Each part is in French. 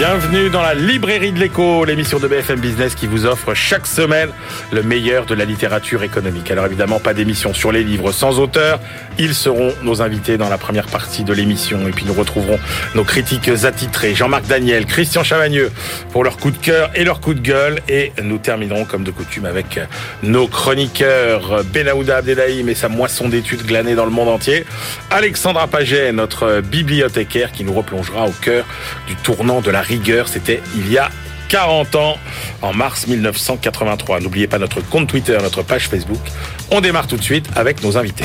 Bienvenue dans la librairie de l'écho, l'émission de BFM Business qui vous offre chaque semaine le meilleur de la littérature économique. Alors évidemment, pas d'émission sur les livres sans auteur. Ils seront nos invités dans la première partie de l'émission. Et puis nous retrouverons nos critiques attitrés, Jean-Marc Daniel, Christian Chavagneux, pour leur coup de cœur et leur coup de gueule. Et nous terminerons comme de coutume avec nos chroniqueurs Benaouda Abdelhaim et sa moisson d'études glanées dans le monde entier. Alexandra Paget, notre bibliothécaire qui nous replongera au cœur du tournant de la rigueur. C'était il y a 40 ans, en mars 1983. N'oubliez pas notre compte Twitter, notre page Facebook. On démarre tout de suite avec nos invités.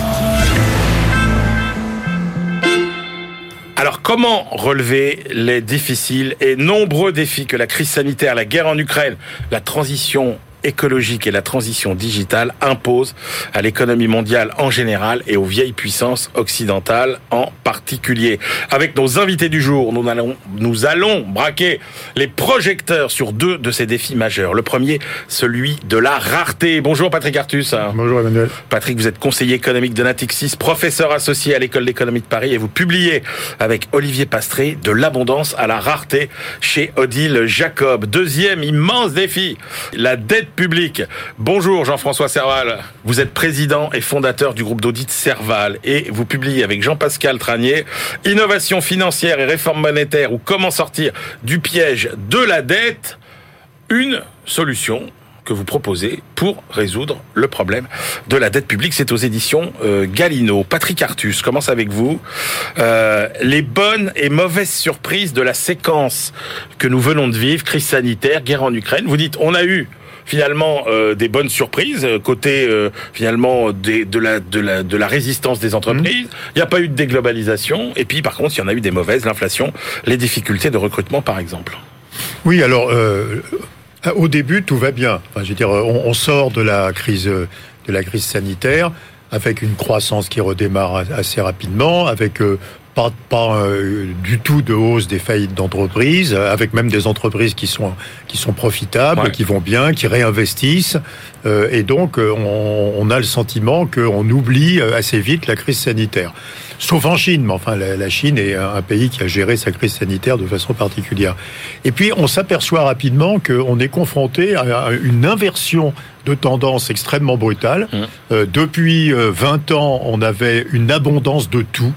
Alors comment relever les difficiles et nombreux défis que la crise sanitaire, la guerre en Ukraine, la transition écologique et la transition digitale imposent à l'économie mondiale en général et aux vieilles puissances occidentales en particulier. Avec nos invités du jour, nous allons, nous allons braquer les projecteurs sur deux de ces défis majeurs. Le premier, celui de la rareté. Bonjour Patrick Artus. Bonjour Emmanuel. Patrick, vous êtes conseiller économique de Natixis, professeur associé à l'école d'économie de Paris et vous publiez avec Olivier Pastré de l'abondance à la rareté chez Odile Jacob. Deuxième immense défi, la dette public. Bonjour Jean-François Serval. Vous êtes président et fondateur du groupe d'audit Serval et vous publiez avec Jean-Pascal Tranier Innovation financière et réforme monétaire ou comment sortir du piège de la dette, une solution que vous proposez pour résoudre le problème de la dette publique. C'est aux éditions euh. Patrick Artus commence avec vous? Euh, les bonnes et mauvaises surprises de la séquence que nous venons de vivre, crise sanitaire, guerre en Ukraine. Vous dites, on a eu finalement euh, des bonnes surprises euh, côté euh, finalement des, de la de la de la résistance des entreprises. Il n'y a pas eu de déglobalisation et puis par contre il y en a eu des mauvaises, l'inflation, les difficultés de recrutement par exemple. Oui, alors euh, au début tout va bien. Enfin, je veux dire, on, on, sort de la crise de la crise sanitaire avec une croissance qui redémarre assez rapidement, avec pas, pas euh, du tout de hausse des faillites d'entreprises, avec même des entreprises qui sont qui sont profitables, ouais. qui vont bien, qui réinvestissent, euh, et donc on, on, a le sentiment qu'on oublie assez vite la crise sanitaire. Sauf en Chine, mais enfin la, la, Chine est un pays qui a géré sa crise sanitaire de façon particulière. Et puis on s'aperçoit rapidement qu'on est confronté à une inversion de tendance extrêmement brutale. Mmh. Euh, depuis 20 ans, on avait une abondance de tout.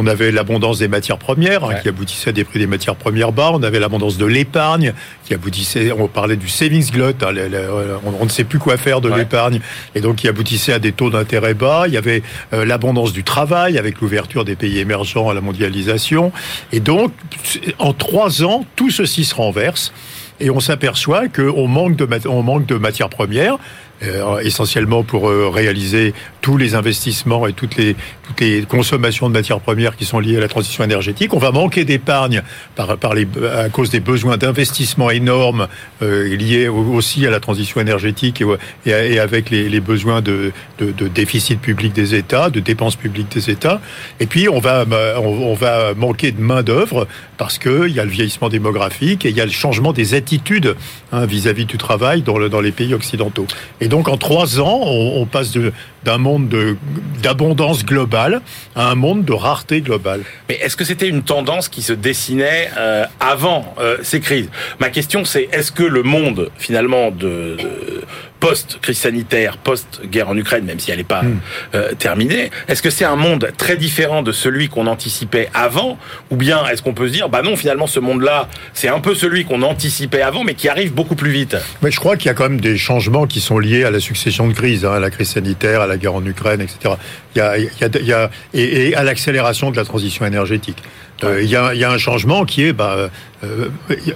On avait l'abondance des matières premières hein, ouais. qui aboutissait à des prix des matières premières bas. On avait l'abondance de l'épargne qui aboutissait. On parlait du savings glut. Hein, le, on, on, ne sait plus quoi faire de ouais. l'épargne et donc qui aboutissait à des taux d'intérêt bas. Il y avait euh, l'abondance du travail avec l'ouverture des pays émergents à la mondialisation. Et donc, en trois ans, tout ceci se renverse et on s'aperçoit qu'on manque de on manque de matières premières euh, essentiellement pour euh, réaliser tous les investissements et toutes les, consommations de matières premières qui sont liées à la transition énergétique. On va manquer d'épargne par, à cause des besoins d'investissement énormes euh, liés aussi à la transition énergétique et, avec les, besoins de, de, de, déficit public des États, de dépenses publiques des États. Et puis on va, on, va manquer de main d'œuvre parce qu'il y a le vieillissement démographique et il y a le changement des attitudes vis-à-vis hein, -vis du travail dans, le, dans les pays occidentaux. Et donc en trois ans, on, passe d'un monde d'abondance globale à un monde de rareté globale. Mais est-ce que c'était une tendance qui se dessinait euh, avant euh, ces crises? Ma question c'est est-ce que le monde finalement de, de post-crise sanitaire, post-guerre en Ukraine, même si elle n'est pas mmh. euh, terminée, est-ce que c'est un monde très différent de celui qu'on anticipait avant? Ou bien est-ce qu'on peut se dire, bah non, finalement, ce monde-là, c'est un peu celui qu'on anticipait avant, mais qui arrive beaucoup plus vite? Mais je crois qu'il y a quand même des changements qui sont liés à la succession de crises, hein, à la crise sanitaire, à la guerre en Ukraine, etc. Il y a, il y a, il y a et, et, à l'accélération de la transition énergétique. Euh, il y, a, y, a, un changement qui est, bah, euh,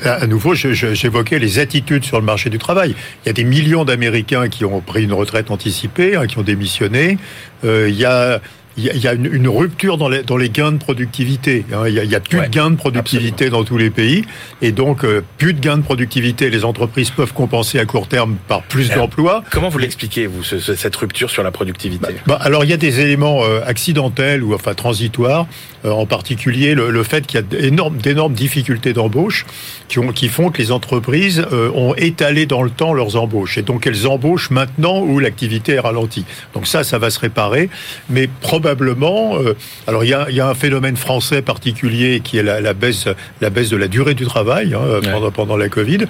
à nouveau, j'évoquais les attitudes sur le marché du travail. Il y a des millions d'Américains qui ont pris une retraite anticipée, hein, qui ont démissionné. Euh, il y a il y a une, rupture dans les, dans les, gains de productivité. Hein. Il y a, plus de gains de productivité dans tous les pays, et donc euh, plus de gains de productivité. Les entreprises peuvent compenser à court terme par plus d'emplois. Comment vous l'expliquez, vous, cette rupture sur la productivité? Bah, bah, Alors, il y a des éléments euh, accidentels ou enfin transitoires, euh, en particulier le, fait qu'il y a d'énormes difficultés d'embauche qui, qui font que les entreprises ont étalé dans le temps leurs embauches, et donc elles embauchent maintenant où l'activité est ralentie. Donc ça, ça va se réparer, mais probablement probablement. Euh, alors il y a, y a, un phénomène français particulier qui est la, la baisse, la baisse de la durée du travail hein, pendant, pendant la Covid,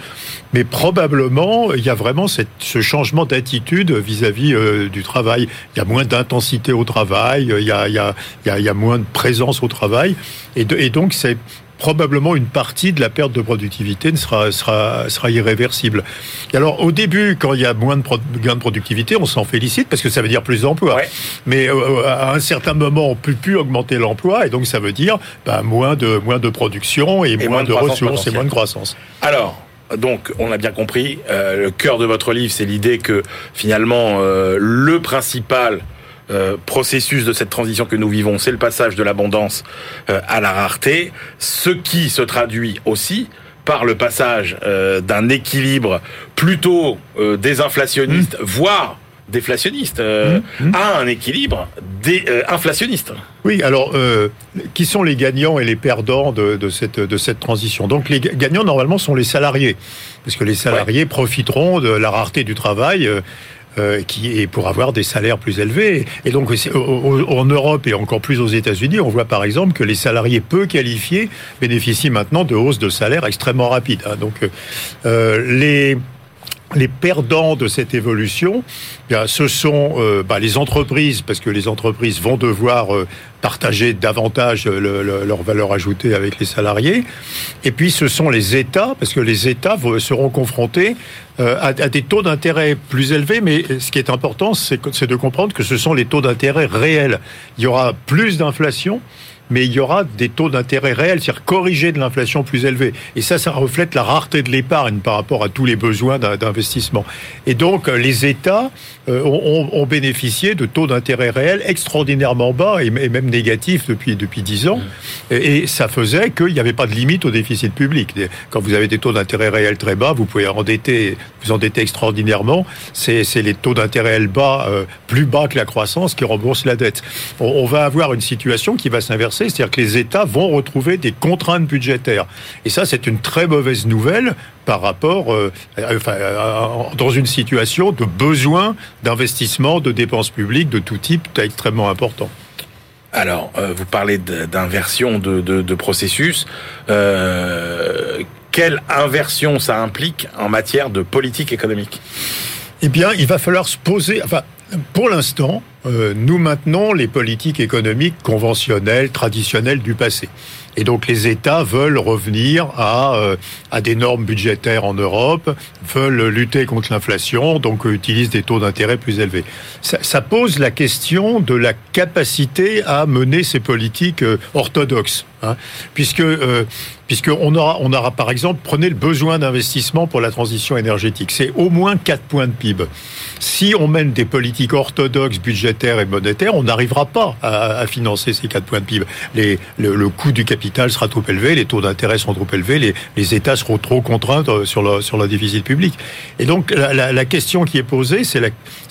mais probablement il y a vraiment cette, ce changement d'attitude vis-à-vis euh, du travail. Il y a moins d'intensité au travail, il y a, il y, a, il y a moins de présence au travail, et, de, et donc c'est probablement une partie de la perte de productivité ne sera, sera, sera irréversible. Et alors, au début, quand il y a moins de gains de productivité, on s'en félicite parce que ça veut dire plus d'emplois. Mais euh, à un certain moment, on peut plus augmenter l'emploi et donc ça veut dire bah, moins, de, moins de production et, moins, de, ressources et moins de croissance. Alors, donc, on a bien compris, euh, le cœur de votre livre, c'est l'idée que finalement, euh, le principal euh, processus de cette transition que nous vivons, c'est le passage de l'abondance euh, à la rareté, ce qui se traduit aussi par le passage euh, d'un équilibre plutôt désinflationniste, mmh. voire déflationniste, mmh. Mmh. à un équilibre inflationniste. Oui, alors, qui sont les gagnants et les perdants de, de, cette, de cette transition? Donc, les gagnants, normalement, sont les salariés, parce que les salariés profiteront de la rareté du travail euh, qui est pour avoir des salaires plus élevés. Et donc en Europe et encore plus aux États-Unis, on voit par exemple que les salariés peu qualifiés bénéficient maintenant de hausses de salaire extrêmement rapides. Hein. Donc euh, les les perdants de cette évolution, bien, ce sont euh, bah, les entreprises, parce que les entreprises vont devoir euh, partager davantage leur valeur ajoutée avec les salariés. Et puis ce sont les États, parce que les États seront confrontés euh, à, à, des taux d'intérêt plus élevés. Mais ce qui est important, c'est de comprendre que ce sont les taux d'intérêt réels. Il y aura plus d'inflation mais il y aura des taux d'intérêt réels, c'est-à-dire corrigés de l'inflation plus élevée. Et ça, ça reflète la rareté de l'épargne par rapport à tous les besoins d'investissement. Et donc, euh, les États euh, ont, bénéficié de taux d'intérêt réels extraordinairement bas et, même négatifs depuis depuis dix ans. Mmh. Et, ça faisait qu'il n'y avait pas de limite au déficit public. Quand vous avez des taux d'intérêt réels très bas, vous pouvez endetter, vous endetter extraordinairement. C'est les taux d'intérêt bas, euh, plus bas que la croissance, qui remboursent la dette. on va avoir une situation qui va s'inverser c'est-à-dire que les États vont retrouver des contraintes budgétaires. Et ça, c'est une très mauvaise nouvelle par rapport, euh, dans une situation de besoin d'investissement, de dépenses publiques de tout type extrêmement important. Alors, euh, vous parlez d'inversion de, processus. Euh, quelle inversion ça implique en matière de politique économique? Eh bien, il va falloir se poser. Enfin, pour l'instant, euh, nous maintenons les politiques économiques conventionnelles, traditionnelles du passé. Et donc les États veulent revenir à, euh, à des normes budgétaires en Europe, veulent lutter contre l'inflation, donc utilisent des taux d'intérêt plus élevés. Ça, pose la question de la capacité à mener ces politiques euh, orthodoxes, hein, puisque euh, aura, on aura par exemple, prenez le besoin d'investissement pour la transition énergétique, c'est au moins 4 points de PIB. Si on mène des politiques orthodoxes budgétaires et monétaires, on n'arrivera pas à, financer ces 4 points de PIB. Le, coût du capital sera trop élevé, les taux d'intérêt seront trop élevés, les, États seront trop contraints euh, sur le, sur le déficit public. Et donc la, question qui est posée, c'est la,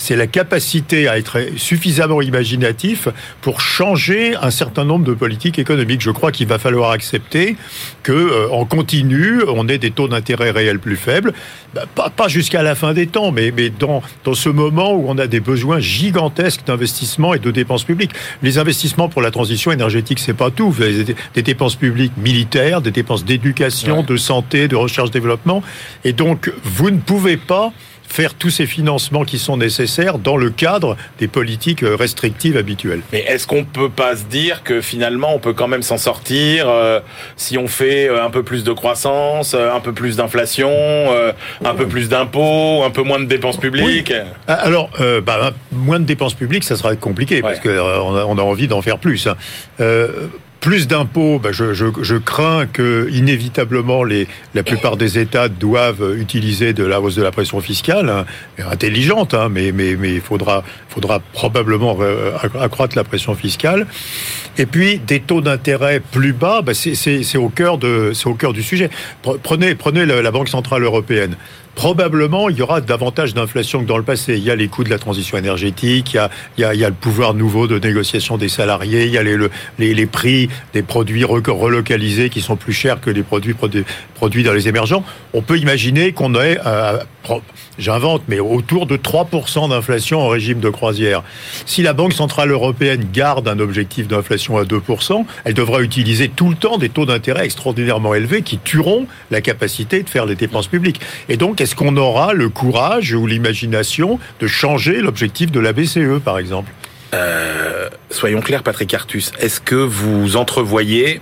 la capacité à être suffisamment imaginatif pour changer un certain nombre de politiques économiques. Je crois qu'il va falloir accepter que euh, continu, on ait des taux d'intérêt réels plus faibles, bah, pas, pas jusqu'à la fin des temps, mais, mais dans, dans ce moment où on a des besoins gigantesques d'investissement et de dépenses publiques. Les investissements pour la transition énergétique, c'est pas tout. Vous avez des, dépenses publiques militaires, des dépenses d'éducation, de santé, de recherche-développement. Et donc, vous ne pouvez pas faire tous ces financements qui sont nécessaires dans le cadre des politiques euh, restrictives habituelles. Mais est-ce qu'on peut pas se dire que finalement on peut quand même s'en sortir euh, si on fait euh, un peu plus de croissance, un peu plus d'inflation, un peu plus d'impôts, un peu moins de dépenses publiques ah, Alors, bah, moins de dépenses publiques, ça sera compliqué parce qu'on a, on a envie d'en faire plus. Hein plus d'impôts, ben je, crains que inévitablement les, la plupart des États doivent utiliser de la hausse de la pression fiscale, hein, intelligente, hein, mais mais mais il faudra faudra probablement accroître la pression fiscale. Et puis des taux d'intérêt plus bas, ben c'est au cœur au cœur du sujet. Prenez prenez la Banque centrale européenne probablement il y aura davantage d'inflation que dans le passé. Il y a les coûts de la transition énergétique, il y a, le pouvoir nouveau de négociation des salariés, il y a les prix des produits relocalisés qui sont plus chers que les produits produits dans les émergents. On peut imaginer qu'on ait, euh, j'invente, mais autour de 3% d'inflation en régime de croisière. Si la Banque Centrale Européenne garde un objectif d'inflation à 2%, elle devra utiliser tout le temps des taux d'intérêt extraordinairement élevés qui tueront la capacité de faire les dépenses publiques. Et donc, est-ce qu'on aura le courage ou l'imagination de changer l'objectif de la BCE, par exemple? Euh, Soyons clairs, Patrick Artus, est-ce que vous entrevoyez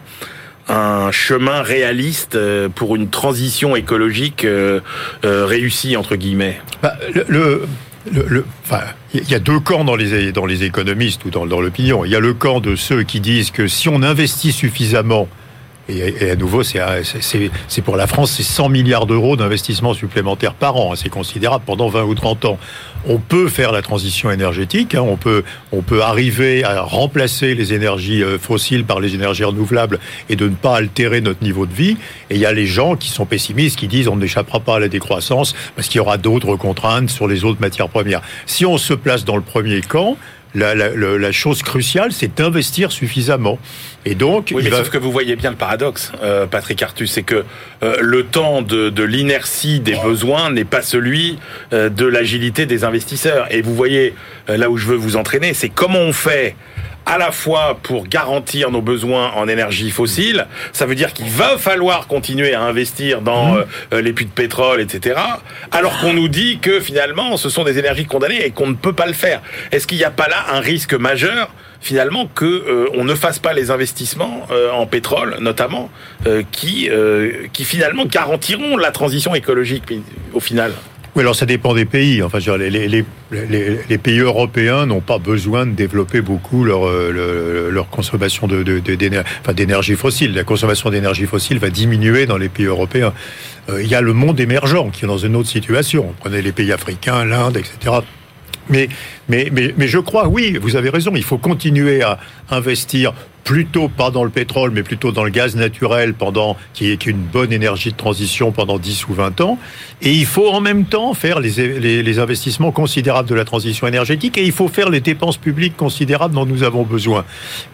un chemin réaliste euh, pour une transition écologique euh, réussie entre guillemets? Bah, le, le, enfin, il y a deux camps dans les dans les économistes ou dans, dans l'opinion. Il y a le camp de ceux qui disent que si on investit suffisamment et, à nouveau, c'est pour la France, c'est 100 milliards d'euros d'investissement supplémentaires par an. C'est considérable pendant 20 ou 30 ans. On peut faire la transition énergétique, hein. on, peut, on peut arriver à remplacer les énergies euh, fossiles par les énergies renouvelables et de ne pas altérer notre niveau de vie. Et il y a les gens qui sont pessimistes, qui disent on n'échappera pas à la décroissance parce qu'il y aura d'autres contraintes sur les autres matières premières. Si on se place dans le premier camp, la, la, la, chose cruciale, c'est d'investir suffisamment. Et donc, oui, mais sauf que vous voyez bien le paradoxe, euh, Patrick Artus, c'est que euh, le temps de, de l'inertie des besoins n'est pas celui euh, de l'agilité des investisseurs. Et vous voyez là où je veux vous entraîner, c'est comment on fait à la fois pour garantir nos besoins en énergie fossile, ça veut dire qu'il va falloir continuer à investir dans mmh. euh, les puits de pétrole, etc. Alors qu'on nous dit que finalement, ce sont des énergies condamnées et qu'on ne peut pas le faire. Est-ce qu'il n'y a pas là un risque majeur finalement que euh, on ne fasse pas les investissements euh, en pétrole notamment qui qui finalement garantiront la transition écologique au final? Oui, alors ça dépend des pays. Enfin, les, les, pays européens n'ont pas besoin de développer beaucoup leur, euh, consommation de, d'énergie fossile. La consommation d'énergie fossile va diminuer dans les pays européens. Euh, il y a le monde émergent qui est dans une autre situation. Prenez les pays africains, l'Inde, etc. Mais je crois, oui, vous avez raison, il faut continuer à investir plutôt pas dans le pétrole, mais plutôt dans le gaz naturel, pendant qui est une bonne énergie de transition pendant 10 ou 20 ans. Et il faut en même temps faire les, les, les, investissements considérables de la transition énergétique et il faut faire les dépenses publiques considérables dont nous avons besoin.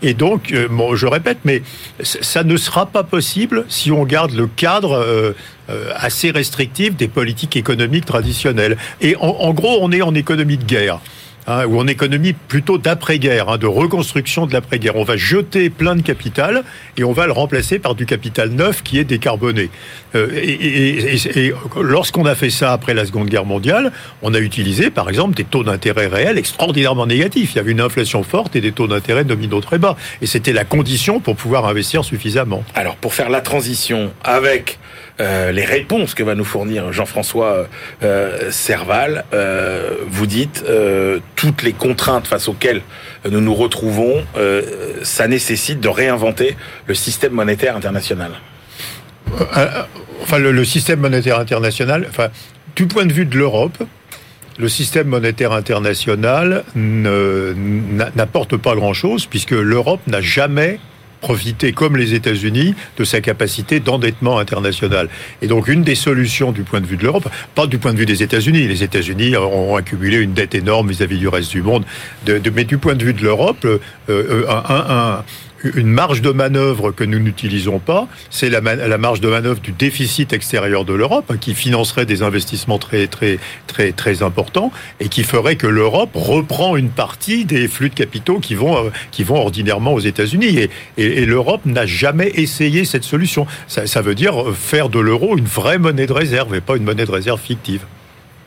Et donc, euh, bon, je répète, mais ça ne sera pas possible si on garde le cadre euh, euh, assez restrictif des politiques économiques traditionnelles. Et en, en gros, on est en économie de guerre. Hein, ou en économie plutôt d'après-guerre, hein, de reconstruction de l'après-guerre. On va jeter plein de capital et on va le remplacer par du capital neuf qui est décarboné. Euh, et, lorsqu'on a fait ça après la Seconde Guerre mondiale, on a utilisé par exemple des taux d'intérêt réels extraordinairement négatifs. Il y avait une inflation forte et des taux d'intérêt nominaux très bas. Et c'était la condition pour pouvoir investir suffisamment. Alors pour faire la transition avec euh, les réponses que va nous fournir Jean-François euh, Serval. Euh, vous dites toutes les contraintes face auxquelles nous nous retrouvons, ça nécessite de réinventer le système monétaire international. Enfin, le, système monétaire international, enfin, du point de vue de l'Europe, le système monétaire international n'apporte pas grand-chose puisque l'Europe n'a jamais profiter, comme les États-Unis, de sa capacité d'endettement international. Et donc, une des solutions du point de vue de l'Europe, pas du point de vue des États-Unis, les États-Unis ont accumulé une dette énorme vis-à-vis du reste du monde, de, mais du point de vue de l'Europe, euh, euh, un, une marge de manœuvre que nous n'utilisons pas, c'est la, marge de manœuvre du déficit extérieur de l'Europe, hein, qui financerait des investissements très, importants et qui ferait que l'Europe reprend une partie des flux de capitaux qui vont, euh, ordinairement aux États-Unis. Et, et, l'Europe n'a jamais essayé cette solution. Ça, ça veut dire faire de l'euro une vraie monnaie de réserve et pas une monnaie de réserve fictive.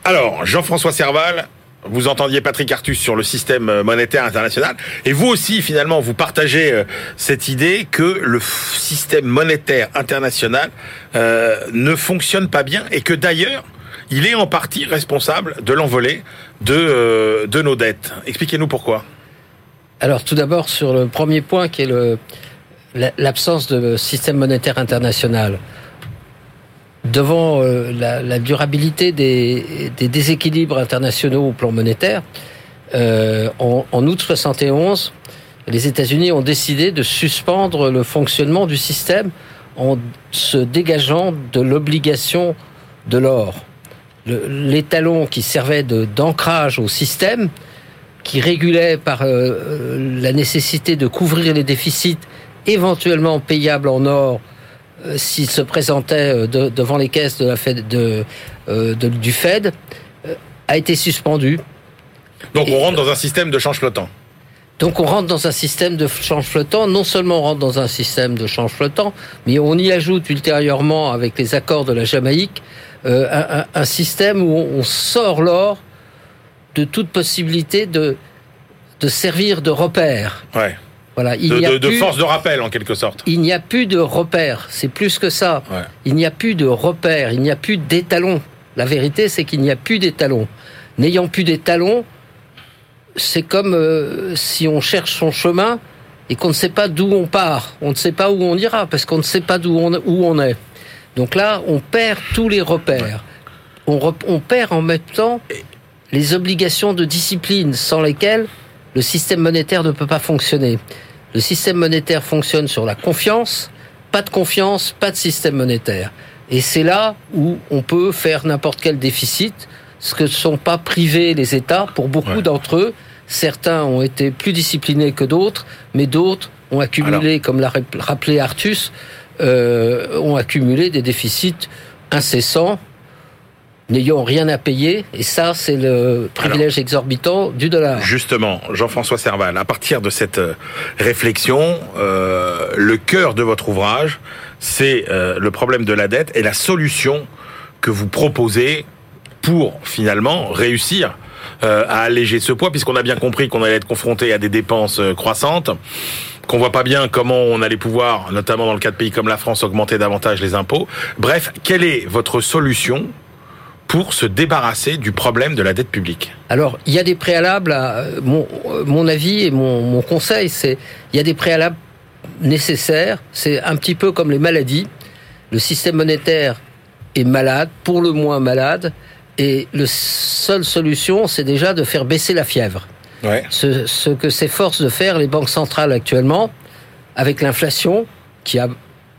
Alors, Jean-François Serval, vous entendiez Patrick Artus sur le système euh, monétaire international, et vous aussi finalement vous partagez euh, cette idée que le système monétaire international euh, ne fonctionne pas bien et que d'ailleurs il est en partie responsable de l'envolée de, de nos dettes. Expliquez-nous pourquoi. Alors tout d'abord sur le premier point qui est l'absence de système monétaire international, devant euh, la, durabilité des, déséquilibres internationaux au plan monétaire, euh, en, août 71, les États-Unis ont décidé de suspendre le fonctionnement du système en se dégageant de l'obligation de l'or. L'étalon qui servait d'ancrage au système, qui régulait par euh, la nécessité de couvrir les déficits éventuellement payables en or s'il se présentait euh, devant les caisses de la Fed, de, du Fed, a été suspendu. Donc on rentre dans un système de change flottant. Donc on rentre dans un système de change flottant. Non seulement on rentre dans un système de change flottant, mais on y ajoute ultérieurement, avec les accords de la Jamaïque, un, un, système où on sort l'or de toute possibilité de, de servir de repère. Ouais. Voilà, il de, de, force de rappel en quelque sorte. Il n'y a plus de repère, c'est plus que ça. Il n'y a plus de repère, il n'y a plus d'étalon. La vérité, c'est qu'il n'y a plus d'étalon. N'ayant plus d'étalon, c'est comme euh, si on cherche son chemin et qu'on ne sait pas d'où on part, on ne sait pas où on ira parce qu'on ne sait pas d'où on, où on est. Donc là, on perd tous les repères. On, on perd en même temps les obligations de discipline sans lesquelles le système monétaire ne peut pas fonctionner. Le système monétaire fonctionne sur la confiance, pas de confiance, pas de système monétaire. Et c'est là où on peut faire n'importe quel déficit, ce que ne sont pas privés les États. Pour beaucoup d'entre eux, certains ont été plus disciplinés que d'autres, mais d'autres ont accumulé, comme l'a rappelé Artus, euh, ont accumulé des déficits incessants n'ayant rien à payer. Et ça, c'est le privilège exorbitant du dollar. Justement, Jean-François Serval, à partir de cette euh, réflexion, euh, le cœur de votre ouvrage, c'est euh, le problème de la dette et la solution que vous proposez pour finalement réussir à alléger ce poids, puisqu'on a bien compris qu'on allait être confronté à des dépenses croissantes qu'on voit pas bien comment on allait pouvoir, notamment dans le cas de pays comme la France, augmenter davantage les impôts. Bref, quelle est votre solution pour se débarrasser du problème de la dette publique Alors, il y a des préalables. À, mon, mon avis et mon, mon conseil, c'est il y a des préalables nécessaires. C'est un petit peu comme les maladies. Le système monétaire est malade, pour le moins malade, et la seule solution, c'est déjà de faire baisser la fièvre. Ouais. Ce, ce que s'efforcent de faire les banques centrales actuellement, avec l'inflation, qui a,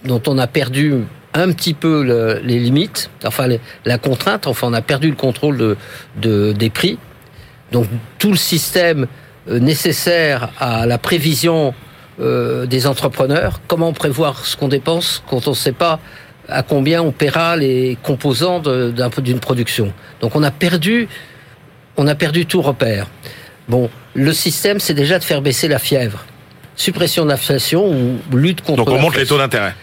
dont on a perdu un petit peu les limites, enfin la contrainte, enfin on a perdu le contrôle de, des prix. Donc tout le système euh, nécessaire à la prévision euh, des entrepreneurs, comment prévoir ce qu'on dépense quand on ne sait pas à combien on paiera les composants d'une production. Donc on a perdu, on a perdu tout repère. Bon, le système, c'est déjà de faire baisser la fièvre. Suppression de l'inflation ou lutte contre. Donc on monte les taux d'intérêt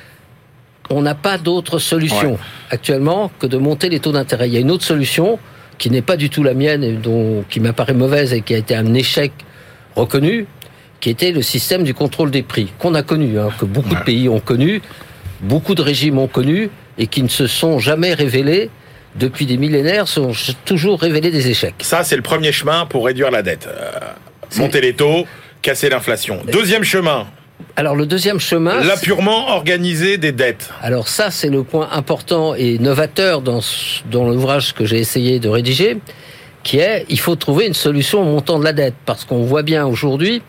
on n'a pas d'autre solution actuellement que de monter les taux d'intérêt. Il y a une autre solution qui n'est pas du tout la mienne et dont, qui m'apparaît mauvaise et qui a été un échec reconnu, qui était le système du contrôle des prix, qu'on a connu, hein, que beaucoup de pays ont connu, beaucoup de régimes ont connu et qui ne se sont jamais révélés depuis des millénaires, sont toujours révélés des échecs. Ça, c'est le premier chemin pour réduire la dette. Euh, monter les taux, casser l'inflation. Deuxième chemin, alors le deuxième chemin... L'appurement organisé des dettes. Alors ça, c'est le point important et novateur dans, dans l'ouvrage que j'ai essayé de rédiger, qui est, il faut trouver une solution au montant de la dette, parce qu'on voit bien aujourd'hui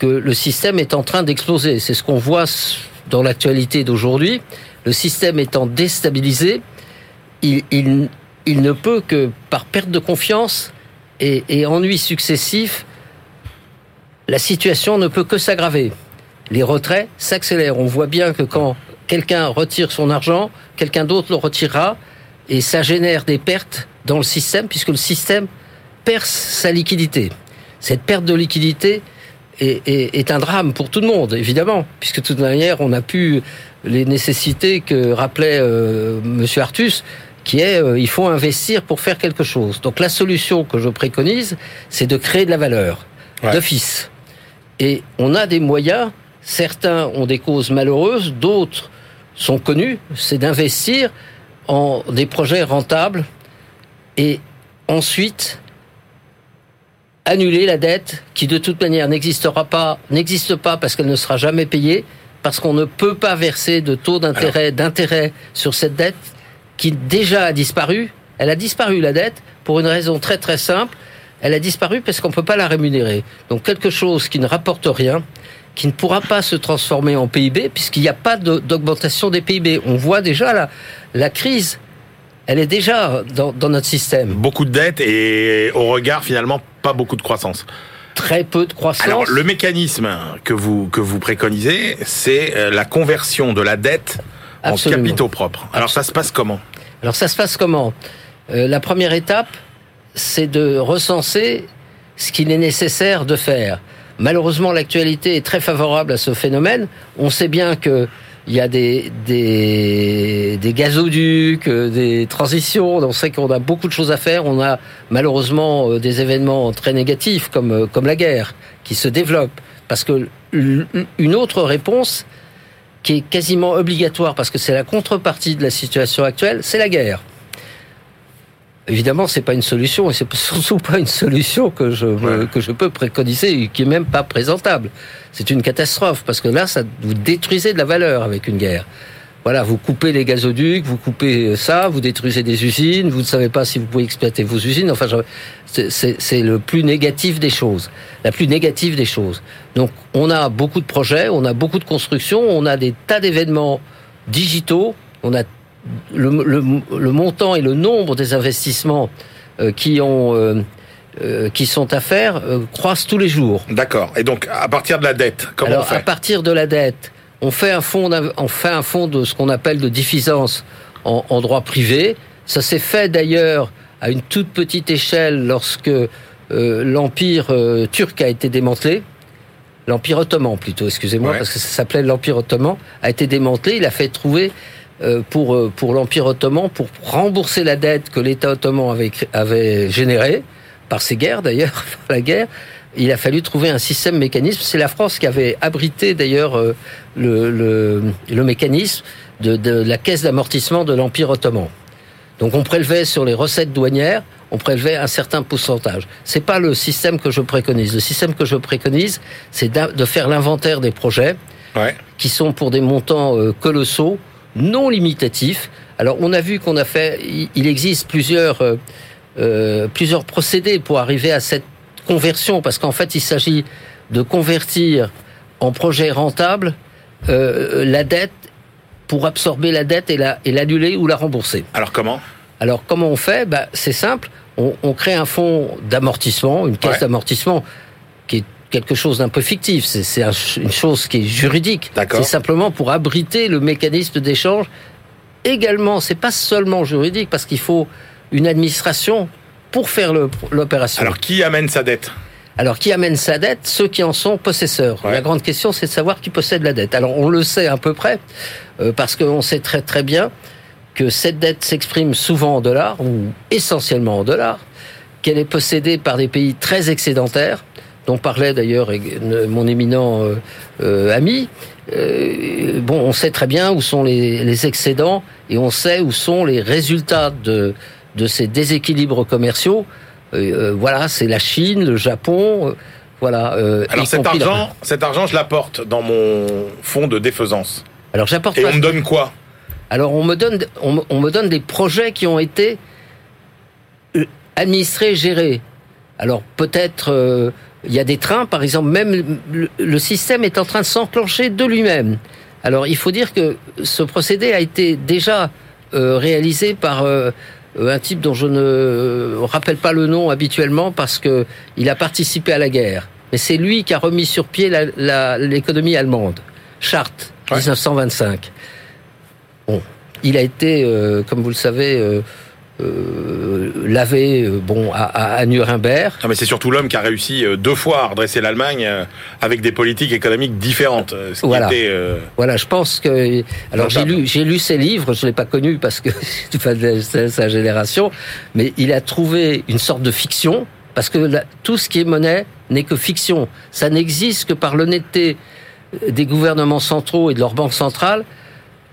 que le système est en train d'exploser. C'est ce qu'on voit dans l'actualité d'aujourd'hui. Le système étant déstabilisé, il, il, il, ne peut que, par perte de confiance et, et ennuis successifs, la situation ne peut que s'aggraver les retraits s'accélèrent. On voit bien que quand quelqu'un retire son argent, quelqu'un d'autre le retirera, et ça génère des pertes dans le système, puisque le système perce sa liquidité. Cette perte de liquidité est, un drame pour tout le monde, évidemment, puisque de toute manière, on a pu les nécessités que rappelait euh, Monsieur Artus, qui est euh, il faut investir pour faire quelque chose. Donc la solution que je préconise, c'est de créer de la valeur d'office. Et on a des moyens Certains ont des causes malheureuses, d'autres sont connus. C'est d'investir en des projets rentables et ensuite annuler la dette qui de toute manière n'existera pas, n'existe pas parce qu'elle ne sera jamais payée, parce qu'on ne peut pas verser de taux d'intérêt d'intérêt sur cette dette qui déjà a disparu. Elle a disparu la dette pour une raison très très simple. Elle a disparu parce qu'on ne peut pas la rémunérer. Donc quelque chose qui ne rapporte rien, qui ne pourra pas se transformer en PIB puisqu'il n'y a pas d'augmentation des PIB. On voit déjà la, la crise, elle est déjà dans, dans notre système. Beaucoup de dettes et au regard finalement pas beaucoup de croissance très peu de croissance. Alors, le mécanisme que vous, que vous préconisez, c'est euh, la conversion de la dette en capitaux propres. Alors, ça se passe comment? Alors, ça se passe comment? Euh, La première étape, c'est de recenser ce qu'il est nécessaire de faire. Malheureusement, l'actualité est très favorable à ce phénomène. On sait bien que il y a des, gazoducs, euh, des transitions. On sait qu'on a beaucoup de choses à faire. On a malheureusement euh, des événements très négatifs comme, euh, comme la guerre qui se développe. Parce que une autre réponse qui est quasiment obligatoire, parce que c'est la contrepartie de la situation actuelle, c'est la guerre. Évidemment, c'est pas une solution, et c'est surtout pas une solution que je que je peux préconiser, et qui est même pas présentable. C'est une catastrophe parce que là, ça vous détruisez de la valeur avec une guerre. Voilà, vous coupez les gazoducs, vous coupez ça, vous détruisez des usines, vous ne savez pas si vous pouvez exploiter vos usines. Enfin, c'est le plus négatif des choses, la plus négative des choses. Donc, on a beaucoup de projets, on a beaucoup de constructions, on a des tas d'événements digitaux, on a le, montant et le nombre des investissements euh, qui ont euh, euh, qui sont à faire croissent tous les jours. D'accord. Et donc à partir de la dette, comment on fait À partir de la dette, on fait un fonds, on fait un fonds de ce qu'on appelle de diffisance en, droit privé. Ça s'est fait d'ailleurs à une toute petite échelle lorsque l'empire turc a été démantelé. L'empire ottoman plutôt, excusez-moi, parce que ça s'appelait l'empire ottoman, a été démantelé. Il a fait trouver pour, euh, pour l'Empire ottoman, pour rembourser la dette que l'État ottoman avait, avait générée, par ses guerres d'ailleurs, la guerre, il a fallu trouver un système mécanisme. C'est la France qui avait abrité d'ailleurs euh, le, le, le, mécanisme de, de la caisse d'amortissement de l'Empire ottoman. Donc on prélevait sur les recettes douanières, on prélevait un certain pourcentage. C'est pas le système que je préconise. Le système que je préconise, c'est de faire l'inventaire des projets ouais. qui sont pour des montants colossaux non limitatif. Alors on a vu qu'on a fait, il existe plusieurs, euh, euh, plusieurs procédés pour arriver à cette conversion, parce qu'en fait il s'agit de convertir en projet rentable euh, la dette pour absorber la dette et l'annuler ou la rembourser. Alors comment? Alors comment on fait? Bah, C'est simple, on, crée un fonds d'amortissement, une caisse d'amortissement qui est quelque chose d'un peu fictif. C'est une chose qui est juridique. C'est simplement pour abriter le mécanisme d'échange. Également, c'est pas seulement juridique parce qu'il faut une administration pour faire l'opération. Alors qui amène sa dette? Alors, qui amène sa dette? Ceux qui en sont possesseurs. La grande question, c'est de savoir qui possède la dette. Alors, on le sait à peu près, euh, parce qu'on sait très très bien que cette dette s'exprime souvent en dollars, ou essentiellement en dollars, qu'elle est possédée par des pays très excédentaires, dont parlait d'ailleurs mon éminent euh, euh, ami. Euh, bon, on sait très bien où sont les, excédents et on sait où sont les résultats de, de ces déséquilibres commerciaux. voilà, c'est la Chine, le Japon. voilà. Alors cet argent, cet argent, je l'apporte dans mon fonds de défaisance. Alors j'apporte. Et on me donne quoi? Alors on me donne, on, on me donne des projets qui ont été administrés, gérés. Alors peut-être il y a des trains, par exemple, même le, système est en train de s'enclencher de lui-même. Alors il faut dire que ce procédé a été déjà euh, réalisé par euh, un type dont je ne rappelle pas le nom habituellement parce que il a participé à la guerre. Mais c'est lui qui a remis sur pied l'économie allemande. Chartres, 1925. Bon, il a été, euh, comme vous le savez, euh, lavé euh, bon à, à Nuremberg. mais c'est surtout l'homme qui a réussi euh, deux fois à redresser l'Allemagne euh, avec des politiques économiques différentes. Ce qui voilà. Était, voilà, je pense que alors j'ai lu j'ai lu ses livres, je l'ai pas connu parce que c'est de sa génération, mais il a trouvé une sorte de fiction parce que tout ce qui est monnaie n'est que fiction. Ça n'existe que par l'honnêteté des gouvernements centraux et de leurs banques centrales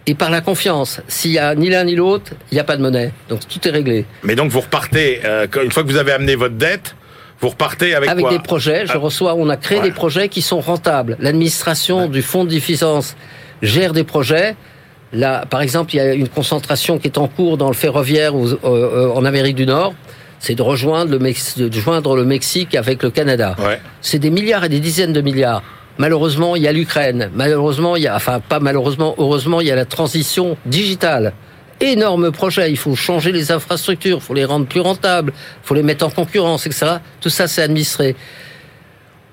et par la confiance. S'il y a ni l'un ni l'autre, il n'y a pas de monnaie. Donc tout est réglé. Mais donc vous repartez, euh, une fois que vous avez amené votre dette, Vous repartez avec, avec quoi des projets. Je Ah. reçois, on a créé Ouais. des projets qui sont rentables. L'administration du fonds de diffusance gère des projets. Là, par exemple, il y a une concentration qui est en cours dans le ferroviaire ou, euh, euh, en Amérique du Nord. C'est de rejoindre le, Mex- de joindre le Mexique avec le Canada. Ouais. C'est des milliards et des dizaines de milliards. Malheureusement, il y a l'Ukraine. Malheureusement, il y a, enfin, pas malheureusement, heureusement, il y a la transition digitale. Énorme projet. Il faut changer les infrastructures, il faut les rendre plus rentables, il faut les mettre en concurrence, etc. Tout ça, c'est administré.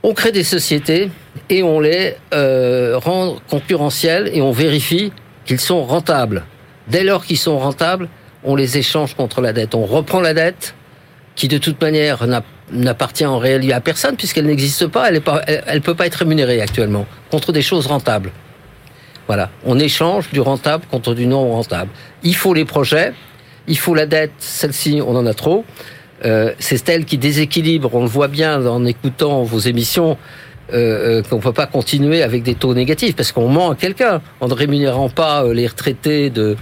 On crée des sociétés et on les euh, rend concurrentielles et on vérifie qu'ils sont rentables. Dès lors qu'ils sont rentables, on les échange contre la dette. On reprend la dette, qui de toute manière n'a- n'appartient en réalité à personne puisqu'elle n'existe pas, elle ne peut pas être rémunérée actuellement, contre des choses rentables. Voilà, on échange du rentable contre du non rentable. Il faut les projets, il faut la dette, celle-ci on en a trop. Euh, c'est elle qui déséquilibre, on le voit bien en écoutant vos émissions, euh, euh, qu'on peut pas continuer avec des taux négatifs parce qu'on ment à quelqu'un en ne rémunérant pas euh, les retraités de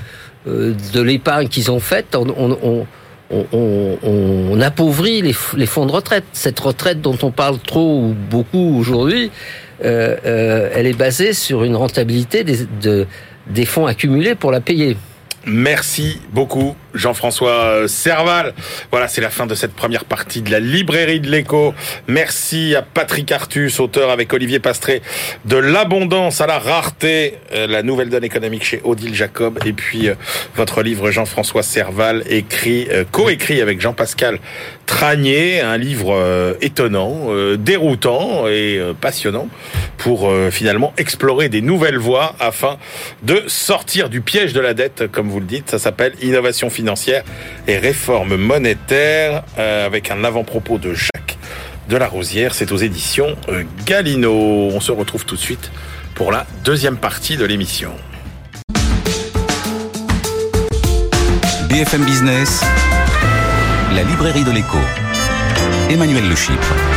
euh, de l'épargne qu'ils ont faite. On, on, on, on, appauvrit les, fonds de retraite. Cette retraite dont on parle trop ou beaucoup aujourd'hui, euh, euh, elle est basée sur une rentabilité des, de, des fonds accumulés pour la payer. Merci beaucoup, Jean-François Serval. Voilà, c'est la fin de cette première partie de la librairie de l'écho. Merci à Patrick Artus, auteur avec Olivier Pastré de L'abondance à la rareté, euh, la nouvelle donne économique chez Odile Jacob. Et puis, euh, votre livre, Jean-François Serval, écrit, euh, co-écrit avec Jean-Pascal Tranier, un livre euh, étonnant, euh, déroutant et euh, passionnant pour euh, finalement explorer des nouvelles voies afin de sortir du piège de la dette, comme vous le dites. Ça s'appelle Innovation financière et réforme monétaire euh, avec un avant-propos de Jacques de la Rosière. C'est aux éditions euh, Galino. On se retrouve tout de suite pour la deuxième partie de l'émission. BFM Business, la librairie de l'écho. Emmanuel Le Chypre.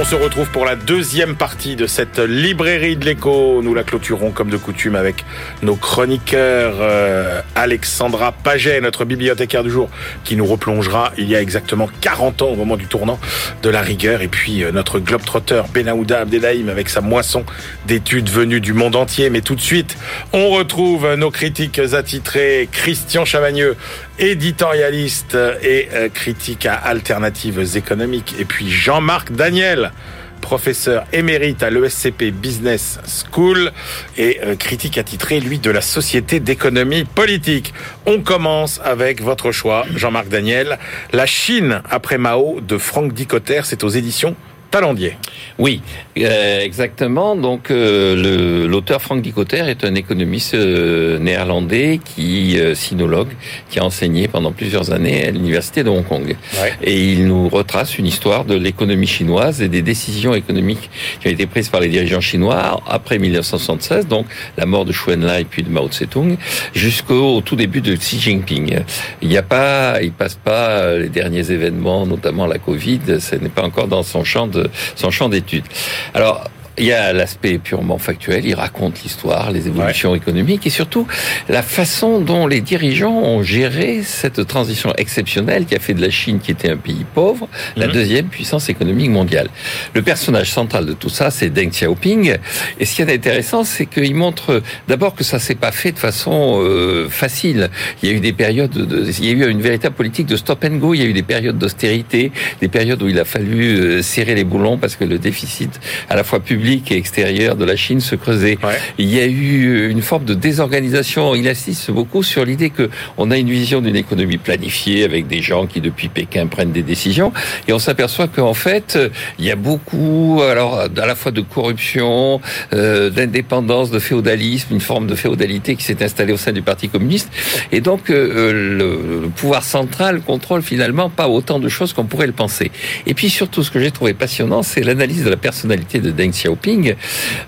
On se retrouve pour la deuxième partie de cette librairie de l'écho. Nous la clôturons comme de coutume avec nos chroniqueurs euh, Alexandra Paget, notre bibliothécaire du jour, qui nous replongera il y a exactement 40 ans au moment du tournant de la rigueur. Et puis euh, notre globetrotter Benahouda Abdelhaim avec sa moisson d'études venues du monde entier. Mais tout de suite, on retrouve nos critiques attitrés Christian Chavagneux, éditorialiste et euh, critique à alternatives économiques. Et puis Jean-Marc Daniel, professeur émérite à l'ESCP Business School et euh, critique attitré, lui, de la Société d'économie politique. On commence avec votre choix, Jean-Marc Daniel. La Chine après Mao de Franck Dicotter, c'est aux éditions Talendier. Oui, euh, exactement. Donc, euh, l'auteur Franck Dicotter est un économiste euh, néerlandais qui euh, sinologue, qui a enseigné pendant plusieurs années à l'université de Hong Kong. Ouais. Et il nous retrace une histoire de l'économie chinoise et des décisions économiques qui ont été prises par les dirigeants chinois après 1976, donc la mort de Xu Enlai puis de Mao Tse-tung, jusqu'au tout début de Xi Jinping. Il n'y a pas, il passe pas les derniers événements, notamment la Covid, ce n'est pas encore dans son champ de son champ d'études. Alors il y a l'aspect purement factuel, il raconte l'histoire, les évolutions économiques et surtout la façon dont les dirigeants ont géré cette transition exceptionnelle qui a fait de la Chine, qui était un pays pauvre, la Mhm. deuxième puissance économique mondiale. Le personnage central de tout ça, c'est Deng Xiaoping. Et ce qui est intéressant, c'est qu'il montre d'abord que ça s'est pas fait de façon euh, facile. Il y a eu des périodes, de, il y a eu une véritable politique de stop and go. Il y a eu des périodes d'austérité, des périodes où il a fallu euh, serrer les boulons parce que le déficit, à la fois public et extérieur de la Chine, se creusait. Ouais. Il y a eu une forme de désorganisation. Il insiste beaucoup sur l'idée que on a une vision d'une économie planifiée avec des gens qui depuis Pékin prennent des décisions et on s'aperçoit qu'en fait il y a beaucoup alors à la fois de corruption, euh, d'indépendance, de féodalisme, une forme de féodalité qui s'est installée au sein du Parti communiste et donc euh, le, le pouvoir central contrôle finalement pas autant de choses qu'on pourrait le penser. Et puis surtout ce que j'ai trouvé passionnant, c'est l'analyse de la personnalité de Deng Xiaoping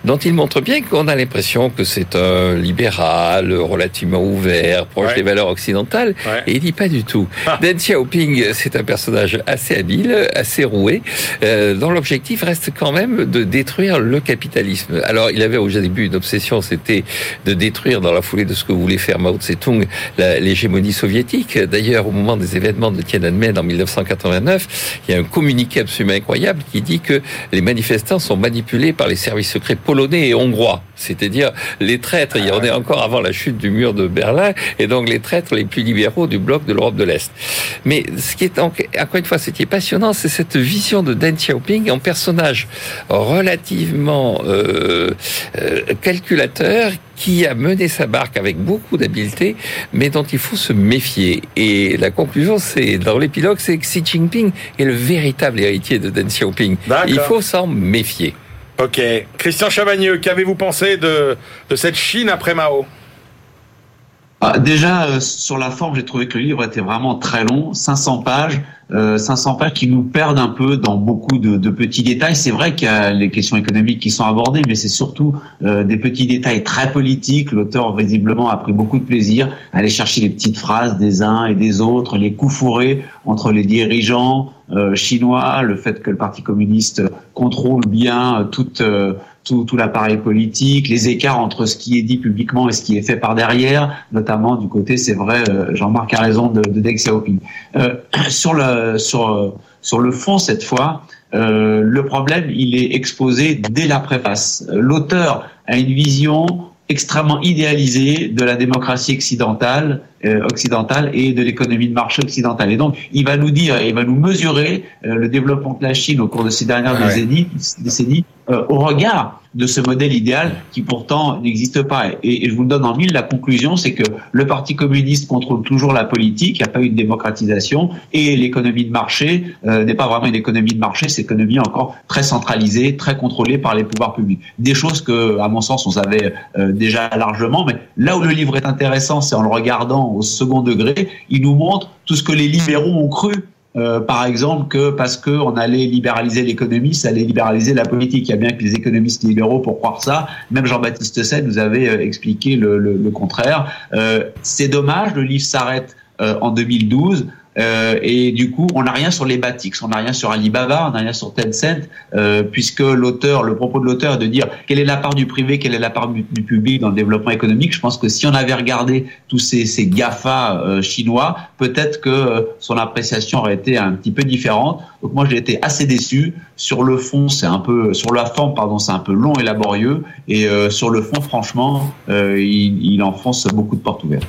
Dont il montre bien qu'on a l'impression que c'est un libéral relativement ouvert, proche des valeurs occidentales, et il dit pas du tout. Ah. Deng Xiaoping, c'est un personnage assez habile, assez roué, euh, dont l'objectif reste quand même de détruire le capitalisme. Alors, il avait au début une obsession, c'était de détruire dans la foulée de ce que voulait faire Mao Tse-tung l'hégémonie soviétique. D'ailleurs, au moment des événements de Tiananmen en 1989, il y a un communiqué absolument incroyable qui dit que les manifestants sont manipulés par les services secrets polonais et hongrois. C'est-à-dire les traîtres, il y en est encore avant la chute du mur de Berlin, et donc les traîtres les plus libéraux du bloc de l'Europe de l'Est. Mais ce qui est, encore une fois, ce qui est passionnant, c'est cette vision de Deng Xiaoping en personnage relativement euh, euh, calculateur qui a mené sa barque avec beaucoup d'habileté, mais dont il faut se méfier. Et la conclusion, c'est dans l'épilogue, c'est que Xi Jinping est le véritable héritier de Deng Xiaoping. Il faut s'en méfier. Ok. Christian Chavagneux, qu'avez-vous pensé de, cette Chine après Mao? Ah, déjà, euh, sur la forme, j'ai trouvé que le livre était vraiment très long, 500 pages, 500 euh, pages qui nous perdent un peu dans beaucoup de, de petits détails. C'est vrai qu'il y a les questions économiques qui sont abordées, mais c'est surtout euh, des petits détails très politiques. L'auteur, visiblement, a pris beaucoup de plaisir à aller chercher les petites phrases des uns et des autres, les coups fourrés entre les dirigeants chinois, le fait que le Parti communiste contrôle bien toute tout, tout l'appareil politique, les écarts entre ce qui est dit publiquement et ce qui est fait par derrière, notamment du côté, c'est vrai, euh, Jean-Marc a raison, de, de Deng. Euh, sur, le, sur, sur le fond, cette fois, euh, le problème, il est exposé dès la préface. L'auteur a une vision extrêmement idéalisée de la démocratie occidentale, occidentale et de l'économie de marché occidentale. Et donc, il va nous dire, il va nous mesurer euh, le développement de la Chine au cours de ces dernières décennies, décennies euh, au regard de ce modèle idéal qui pourtant n'existe pas. Et, je vous le donne en mille, la conclusion, c'est que le Parti communiste contrôle toujours la politique, il n'y a pas eu de démocratisation, et l'économie de marché n'est pas vraiment une économie de marché, c'est une économie encore très centralisée, très contrôlée par les pouvoirs publics. Des choses que, à mon sens, on savait déjà largement, mais là où le livre est intéressant, c'est en le regardant au second degré, il nous montre tout ce que les libéraux ont cru euh, par exemple, que parce qu'on allait libéraliser l'économie, ça allait libéraliser la politique. Il y a bien que les économistes libéraux pour croire ça. Même Jean-Baptiste Say nous avait euh, expliqué le, contraire. Euh, c'est dommage, le livre s'arrête en 2012. Euh, et du coup, on n'a rien sur les Batix, on n'a rien sur Alibaba, on n'a rien sur Tencent, euh, puisque l'auteur, le propos de l'auteur est de dire quelle est la part du privé, quelle est la part du, public dans le développement économique. Je pense que si on avait regardé tous ces, ces GAFA euh, chinois, peut-être que euh, son appréciation aurait été un petit peu différente. Donc moi, j'ai été assez déçu. Sur le fond, c'est un peu, sur la forme, pardon, c'est un peu long et laborieux, et euh, sur le fond, franchement, il, il enfonce beaucoup de portes ouvertes.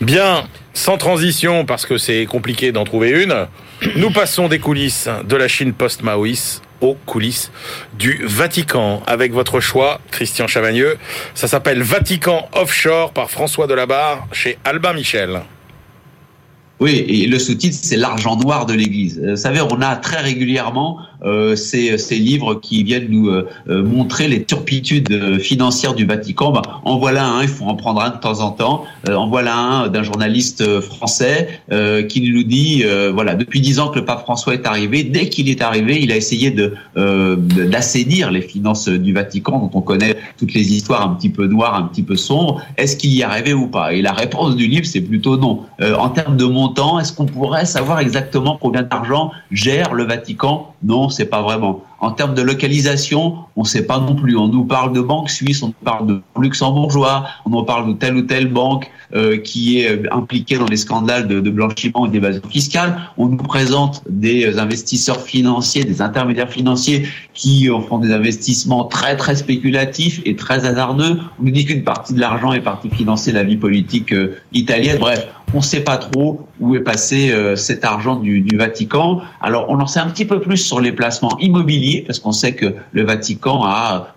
Bien, sans transition, parce que c'est compliqué d'en trouver une, nous passons des coulisses de la Chine post-maoïste aux coulisses du Vatican. Avec votre choix, Christian Chavagneux, ça s'appelle Vatican Offshore par François Delabarre chez Albin Michel. Oui, et le sous-titre, c'est l'argent noir de l'Église. Euh, vous savez, on a très régulièrement euh, ces, ces, livres qui viennent nous euh, euh, montrer les turpitudes financières du Vatican. Ben, en voilà un, il faut en prendre un de temps en temps. en voilà un d'un journaliste français qui nous dit, voilà, depuis dix ans que le pape François est arrivé, dès qu'il est arrivé, il a essayé de d'assainir les finances du Vatican, dont on connaît toutes les histoires un petit peu noires, un petit peu sombres. Est-ce qu'il y arrivait ou pas? Et la réponse du livre, c'est plutôt non. en termes de montant, est-ce qu'on pourrait savoir exactement combien d'argent gère le Vatican? Non, sait pas vraiment. En termes de localisation, on ne sait pas non plus. On nous parle de banques suisses, on nous parle de luxembourgeois, on nous parle de telle ou telle banque euh, qui est euh, impliquée dans les scandales de, blanchiment et d'évasion fiscale. On nous présente des investisseurs financiers, des intermédiaires financiers qui font des investissements très très spéculatifs et très hasardeux. On nous dit qu'une partie de l'argent est partie financer la vie politique euh, italienne. Bref, on ne sait pas trop où est passé cet argent du Vatican. Alors on en sait un petit peu plus sur les placements immobiliers parce qu'on sait que le Vatican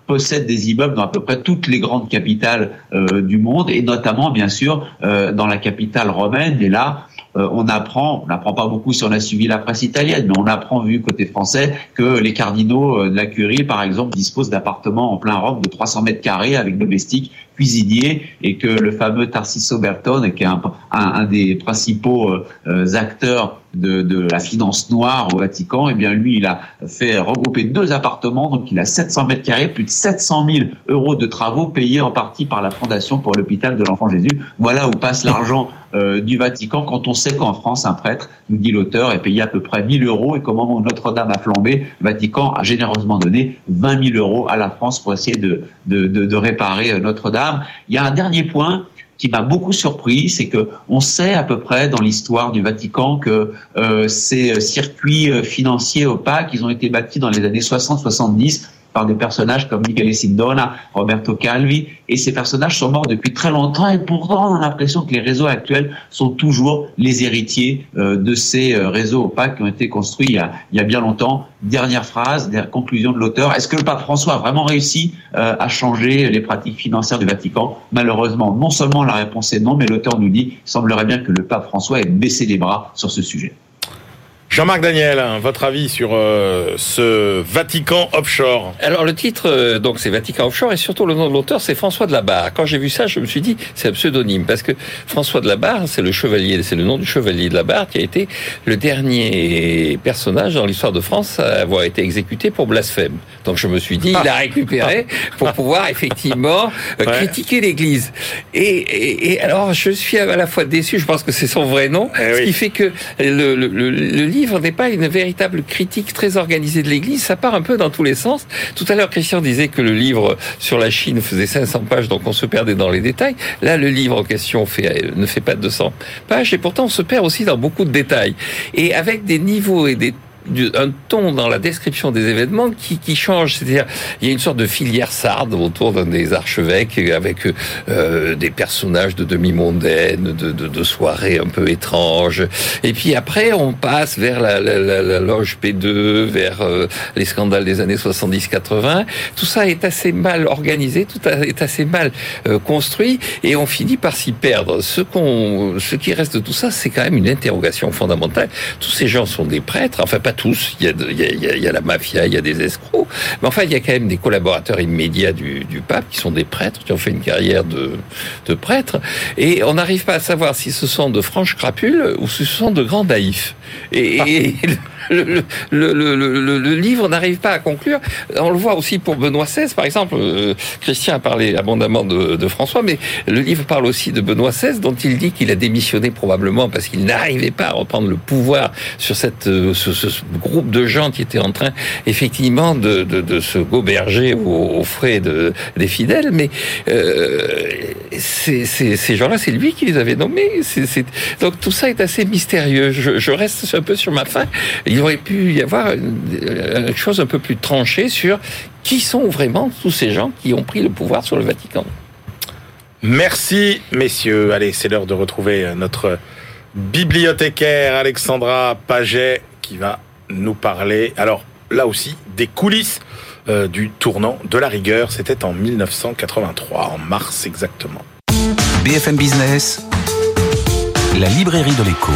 possède des immeubles dans à peu près toutes les grandes capitales euh, du monde, et notamment, bien sûr, euh, dans la capitale romaine. Et là, euh, on apprend, on n'apprend pas beaucoup si on a suivi la presse italienne, mais on apprend, vu côté français, que les cardinaux de la curie, par exemple, disposent d'appartements en plein Rome de 300 mètres carrés avec domestiques cuisinier et que le fameux Tarciso Bertone, qui est un, des principaux euh, acteurs de, la finance noire au Vatican, eh bien lui, il a fait regrouper deux appartements, donc il a 700 mètres carrés, plus de 700 000 euros de travaux payés en partie par la Fondation pour l'hôpital de l'Enfant Jésus. Voilà où passe l'argent euh, du Vatican quand on sait qu'en France, un prêtre, nous dit l'auteur, est payé à peu près 1000 euros. Et qu'au moment Notre-Dame a flambé, le Vatican a généreusement donné 20 000 euros à la France pour essayer de, réparer euh, Il y a un dernier point qui m'a beaucoup surpris, c'est que on sait à peu près dans l'histoire du Vatican que euh, ces circuits euh, financiers opaques, ils ont été bâtis dans les années 60-70 par des personnages comme Michele Sindona, Roberto Calvi, et ces personnages sont morts depuis très longtemps, et pourtant on a l'impression que les réseaux actuels sont toujours les héritiers euh, de ces euh, réseaux opaques qui ont été construits il y a, il y a bien longtemps. Dernière phrase, dernière conclusion de l'auteur. Est-ce que le pape François a vraiment réussi euh, à changer les pratiques financières du Vatican? Malheureusement, non seulement la réponse est non, mais l'auteur nous dit, il semblerait bien que le pape François ait baissé les bras sur ce sujet. Jean-Marc Daniel, votre avis sur euh, ce Vatican offshore? Alors le titre, euh, donc c'est Vatican offshore et surtout le nom de l'auteur, c'est François de la Barre. Quand j'ai vu ça, je me suis dit c'est un pseudonyme parce que François de la Barre, c'est le chevalier, c'est le nom du chevalier de la Barre qui a été le dernier personnage dans l'histoire de France à avoir été exécuté pour blasphème. Donc je me suis dit, il a récupéré pour pouvoir effectivement euh, Ouais. critiquer l'Église. Et, et, et alors je suis à la fois déçu, je pense que c'est son vrai nom, Eh ce oui. qui fait que le, le, le, le livre n'est pas une véritable critique très organisée de l'Église, ça part un peu dans tous les sens. Tout à l'heure, Christian disait que le livre sur la Chine faisait 500 pages, donc on se perdait dans les détails. Là, le livre en question ne fait pas 200 pages, et pourtant on se perd aussi dans beaucoup de détails. Et avec des niveaux et des un ton dans la description des événements qui, qui change. C'est-à-dire, il y a une sorte de filière sarde autour d'un des archevêques avec euh, des personnages de demi-mondaines, de, de, de soirées un peu étranges. Et puis après, on passe vers la, la, la, loge P2, vers euh, les scandales des années 70-80. Tout ça est assez mal organisé, tout est assez mal euh, construit, et on finit par s'y perdre. Ce qu'on, ce qui reste de tout ça, c'est quand même une interrogation fondamentale. Tous ces gens sont des prêtres, enfin tous. Il y a, il y a, il y la mafia, il y a des escrocs, mais enfin il y a quand même des collaborateurs immédiats du, du pape qui sont des prêtres, qui ont fait une carrière de, de prêtres, et on n'arrive pas à savoir si ce sont de franches crapules ou si ce sont de grands naïfs. Et, et le, le, le, le, le- livre n'arrive pas à conclure. On le voit aussi pour Benoît XVI, par exemple. Euh, Christian a parlé abondamment de, de François, mais le livre parle aussi de Benoît XVI, dont il dit qu'il a démissionné probablement parce qu'il n'arrivait pas à reprendre le pouvoir sur cette, euh, ce, ce- groupe de gens qui étaient en train, effectivement, de, de, de se goberger aux, aux frais de, des fidèles. Mais euh, c'est- c'est- ces gens-là, c'est lui qui les avait nommés. C'est- c'est- Donc tout ça est assez mystérieux. Je, je reste un peu sur ma faim. Aurait pu y avoir une, une chose un peu plus tranchée sur qui sont vraiment tous ces gens qui ont pris le pouvoir sur le Vatican. Merci, messieurs. Allez, c'est l'heure de retrouver notre bibliothécaire Alexandra Paget qui va nous parler, alors là aussi, des coulisses euh, du tournant de la rigueur. C'était en 1983, en mars exactement. BFM Business, la librairie de l'écho.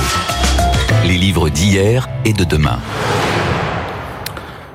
Les livres d'hier et de demain.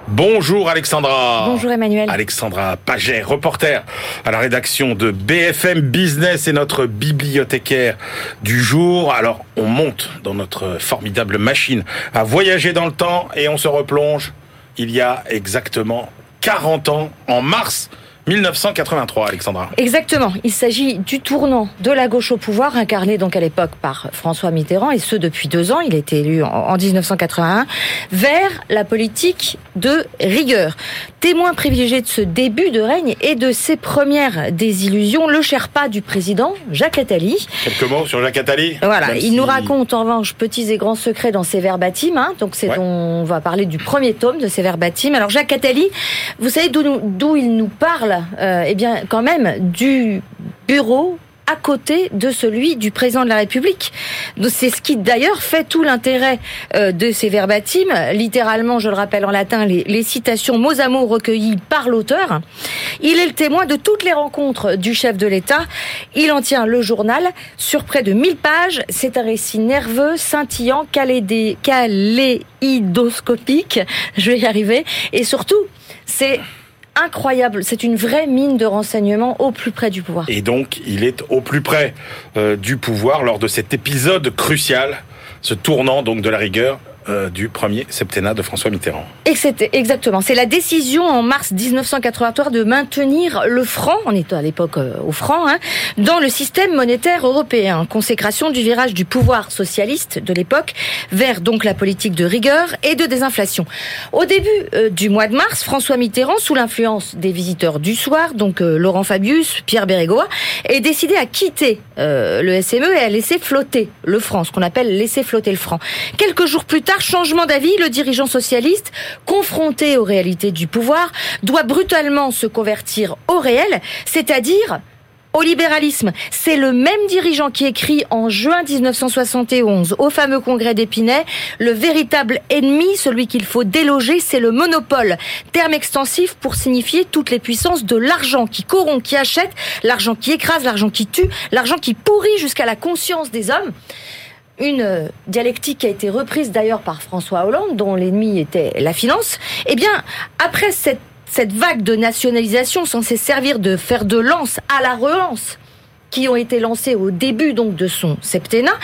Bonjour Alexandra. Bonjour Emmanuel. Alexandra Paget, reporter à la rédaction de BFM Business et notre bibliothécaire du jour. Alors, on monte dans notre formidable machine à voyager dans le temps et on se replonge il y a exactement 40 ans, en mars 1983, Alexandra. Exactement. Il s'agit du tournant de la gauche au pouvoir, incarné donc à l'époque par François Mitterrand, et ce depuis deux ans. Il a été élu en, en 1981, vers la politique de rigueur. Témoin privilégié de ce début de règne et de ses premières désillusions, le Sherpa du président, Jacques Attali. Quelques mots sur Jacques Attali Voilà, Même il si- nous raconte en revanche petits et grands secrets dans ses verbatims. Hein, donc c'est Ouais. dont on va parler du premier tome de ses verbatims. Alors Jacques Attali, vous savez d'où il nous parle? Euh, Eh bien, quand même du bureau à côté de celui du président de la République. C'est ce qui d'ailleurs fait tout l'intérêt euh, de ces verbatims. Littéralement, je le rappelle en latin, les, les citations mots à mots recueillies par l'auteur. Il est le témoin de toutes les rencontres du chef de l'État. Il en tient le journal sur près de 1000 pages. C'est un récit nerveux, scintillant, kaléidoscopique. Je vais y arriver. Et surtout, c'est incroyable. C'est une vraie mine de renseignements au plus près du pouvoir. Et donc, il est au plus près euh, du pouvoir lors de cet épisode crucial, ce tournant donc de la rigueur euh, du premier septennat de François Mitterrand. Exactement. C'est la décision en mars 1983 de maintenir le franc, on est à l'époque euh, au franc, hein, dans le système monétaire européen. Consécration du virage du pouvoir socialiste de l'époque vers donc la politique de rigueur et de désinflation. Au début euh, du mois de mars, François Mitterrand, sous l'influence des visiteurs du soir, donc Laurent Fabius, Pierre Bérégoa, est décidé à quitter le SME et à laisser flotter le franc, ce qu'on appelle laisser flotter le franc. Quelques jours plus tard, changement d'avis, le dirigeant socialiste, confronté aux réalités du pouvoir, doit brutalement se convertir au réel, c'est-à-dire au libéralisme. C'est le même dirigeant qui écrit en juin 1971 au fameux congrès d'Épinay, le véritable ennemi, celui qu'il faut déloger, c'est le monopole. Terme extensif pour signifier toutes les puissances de l'argent qui corrompt, qui achète, l'argent qui écrase, l'argent qui tue, l'argent qui pourrit jusqu'à la conscience des hommes une dialectique qui a été reprise d'ailleurs par François Hollande, dont l'ennemi était la finance, eh bien, après cette, vague de nationalisation censée servir de fer de lance à la relance, qui ont été lancées au début de son septennat.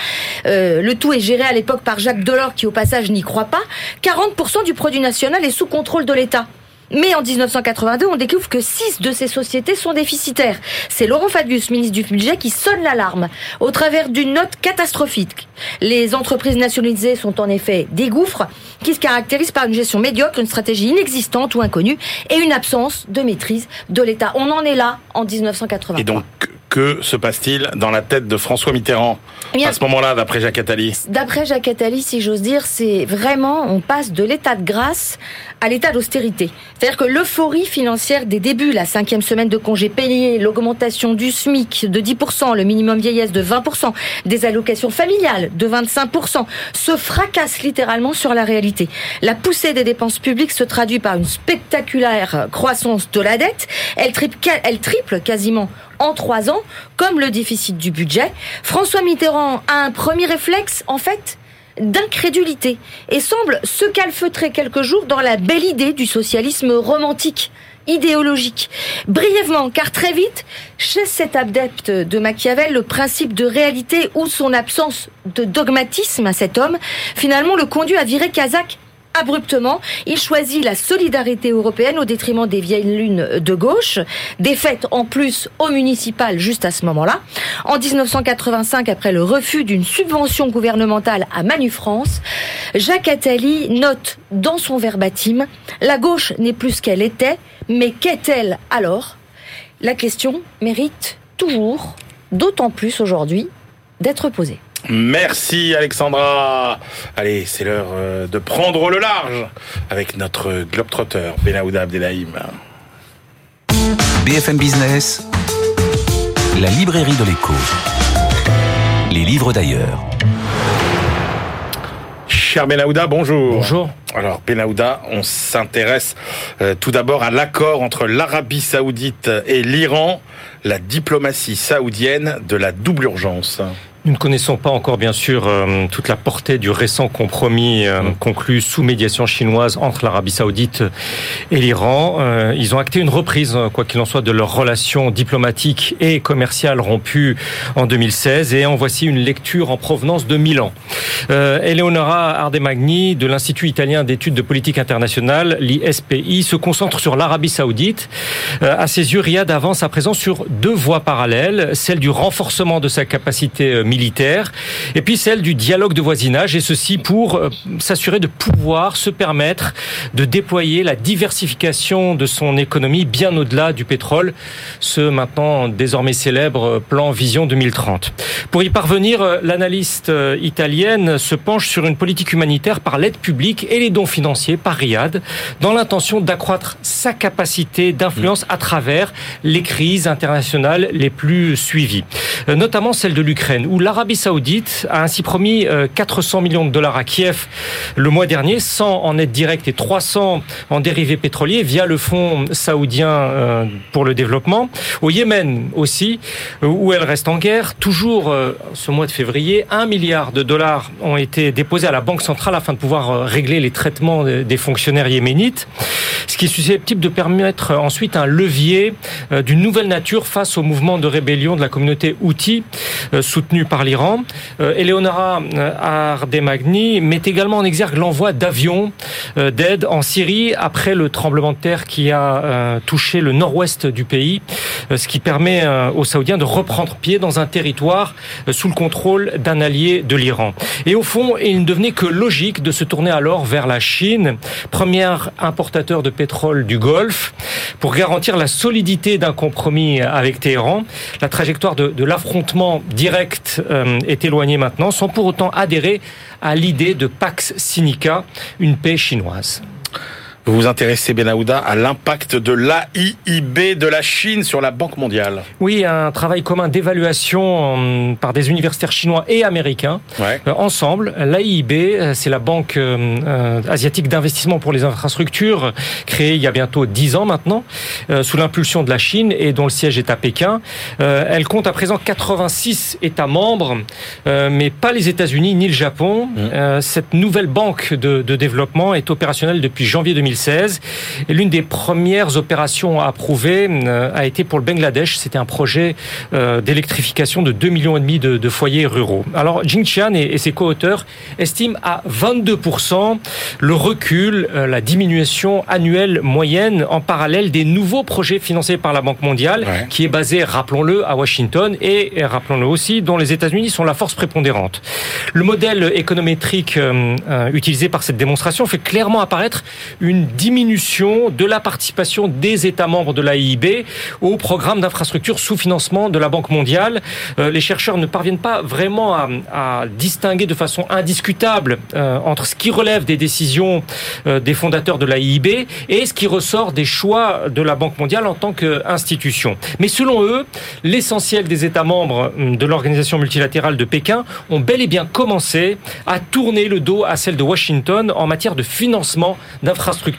Euh, le tout est géré à l'époque par Jacques Delors, qui au passage n'y croit pas. 40% du produit national est sous contrôle de l'État. Mais en 1982, on découvre que six de ces sociétés sont déficitaires. C'est Laurent Fabius, ministre du Budget, qui sonne l'alarme au travers d'une note catastrophique. Les entreprises nationalisées sont en effet des gouffres qui se caractérisent par une gestion médiocre, une stratégie inexistante ou inconnue et une absence de maîtrise de l'État. On en est là en 1983. Et donc, que se passe-t-il dans la tête de François Mitterrand eh à ce moment-là, d'après Jacques Attali? D'après Jacques Attali, si j'ose dire, c'est vraiment, on passe de l'état de grâce à l'état d'austérité. C'est-à-dire que l'euphorie financière des débuts, la cinquième semaine de congés payés, l'augmentation du SMIC de 10%, le minimum vieillesse de 20%, des allocations familiales de 25%, se fracasse littéralement sur la réalité. La poussée des dépenses publiques se traduit par une spectaculaire croissance de la dette. Elle triple, elle triple quasiment en trois ans, comme le déficit du budget. François Mitterrand a un premier réflexe, en fait, d'incrédulité et semble se calfeutrer quelques jours dans la belle idée du socialisme romantique idéologique. Brièvement, car très vite, chez cet adepte de Machiavel, le principe de réalité ou son absence de dogmatisme à cet homme, finalement le conduit à virer Kazakh abruptement. Il choisit la solidarité européenne au détriment des vieilles lunes de gauche, défaite en plus au municipal juste à ce moment-là. En 1985, après le refus d'une subvention gouvernementale à Manu France, Jacques Attali note dans son verbatim La gauche n'est plus ce qu'elle était, mais qu'est-elle alors? La question mérite toujours, d'autant plus aujourd'hui, d'être posée. Merci Alexandra. Allez, c'est l'heure euh, de prendre le large avec notre globetrotter Benaouda Abdelhaim. BFM Business, la librairie de l'écho. Les livres d'ailleurs. Cher Benaouda, bonjour. Bonjour. Alors Benaouda, on s'intéresse euh, tout d'abord à l'accord entre l'Arabie saoudite et l'Iran, la diplomatie saoudienne de la double urgence. Nous ne connaissons pas encore, bien sûr, euh, toute la portée du récent compromis euh, conclu sous médiation chinoise entre l'Arabie saoudite et l'Iran. Euh, ils ont acté une reprise, quoi qu'il en soit, de leurs relations diplomatiques et commerciales rompues en 2016. Et en voici une lecture en provenance de Milan. Eleonora Ardemagni, de l'Institut italien d'études de politique internationale, l'ISPI, se concentre sur l'Arabie saoudite. à ses yeux, Riyad avance à présent sur deux voies parallèles, celle du renforcement de sa capacité militaire militaire, et puis celle du dialogue de voisinage, et ceci pour euh, s'assurer de pouvoir se permettre de déployer la diversification de son économie bien au-delà du pétrole, ce maintenant désormais célèbre plan Vision 2030. Pour y parvenir, euh, l'analyste euh, italienne se penche sur une politique humanitaire par l'aide publique et les dons financiers par Riyad, dans l'intention d'accroître sa capacité d'influence à travers les crises internationales les plus suivies, notamment celle de l'Ukraine, où l'Arabie saoudite a ainsi promis 400 euh, millions de dollars à Kiev le mois dernier, 100 en aide directe et 300 en dérivés pétroliers via le fonds saoudien euh, pour le développement. Au Yémen aussi, euh, où elle reste en guerre, toujours ce mois de février, 1 milliard de dollars ont été déposés à la Banque centrale afin de pouvoir régler les traitements des fonctionnaires yéménites. Ce qui est susceptible de permettre ensuite un levier d'une nouvelle nature face au mouvement de rébellion de la communauté Houthi, soutenu par l'Iran. Eleonora Ardemagni met également en exergue l'envoi d'avions d'aide en Syrie après le tremblement de terre qui a touché le nord-ouest du pays, ce qui permet aux Saoudiens de reprendre pied dans un territoire sous le contrôle d'un allié de l'Iran. Et au fond, il ne devenait que logique de se tourner alors vers la Chine, premier importateur de pétrole du Golfe, pour garantir la solidité d'un compromis avec Téhéran. La trajectoire de, de l'affrontement direct euh, est éloignée maintenant, sans pour autant adhérer à l'idée de Pax Sinica, une paix chinoise. Vous vous intéressez, Benahouda, à l'impact de l'AIIB de la Chine sur la Banque mondiale. Oui, un travail commun d'évaluation euh, par des universitaires chinois et américains. Ouais. Euh, ensemble, l'AIIB, euh, c'est la Banque asiatique d'investissement pour les infrastructures, créée il y a bientôt dix ans maintenant, sous l'impulsion de la Chine et dont le siège est à Pékin. Elle compte à présent 86 États membres, mais pas les États-Unis ni le Japon. Mmh. Cette nouvelle banque de, de développement est opérationnelle depuis janvier 2016 et l'une des premières opérations approuvées euh, a été pour le Bangladesh. C'était un projet euh, d'électrification de 2 millions et demi de, de foyers ruraux. Alors, Jing Qian et, ses co-auteurs estiment à 22% le recul, euh, la diminution annuelle moyenne en parallèle des nouveaux projets financés par la Banque mondiale, Ouais. qui est basée, rappelons-le, à Washington et, rappelons-le aussi, dont les États-Unis sont la force prépondérante. Le modèle économétrique euh, euh, utilisé par cette démonstration fait clairement apparaître une diminution de la participation des États membres de l'AIB au programme d'infrastructure sous financement de la Banque mondiale. Euh, les chercheurs ne parviennent pas vraiment à, à distinguer de façon indiscutable euh, entre ce qui relève des décisions euh, des fondateurs de l'AIB et ce qui ressort des choix de la Banque mondiale en tant qu'institution. Mais selon eux, l'essentiel des États membres hum, de l'organisation multilatérale de Pékin ont bel et bien commencé à tourner le dos à celle de Washington en matière de financement d'infrastructures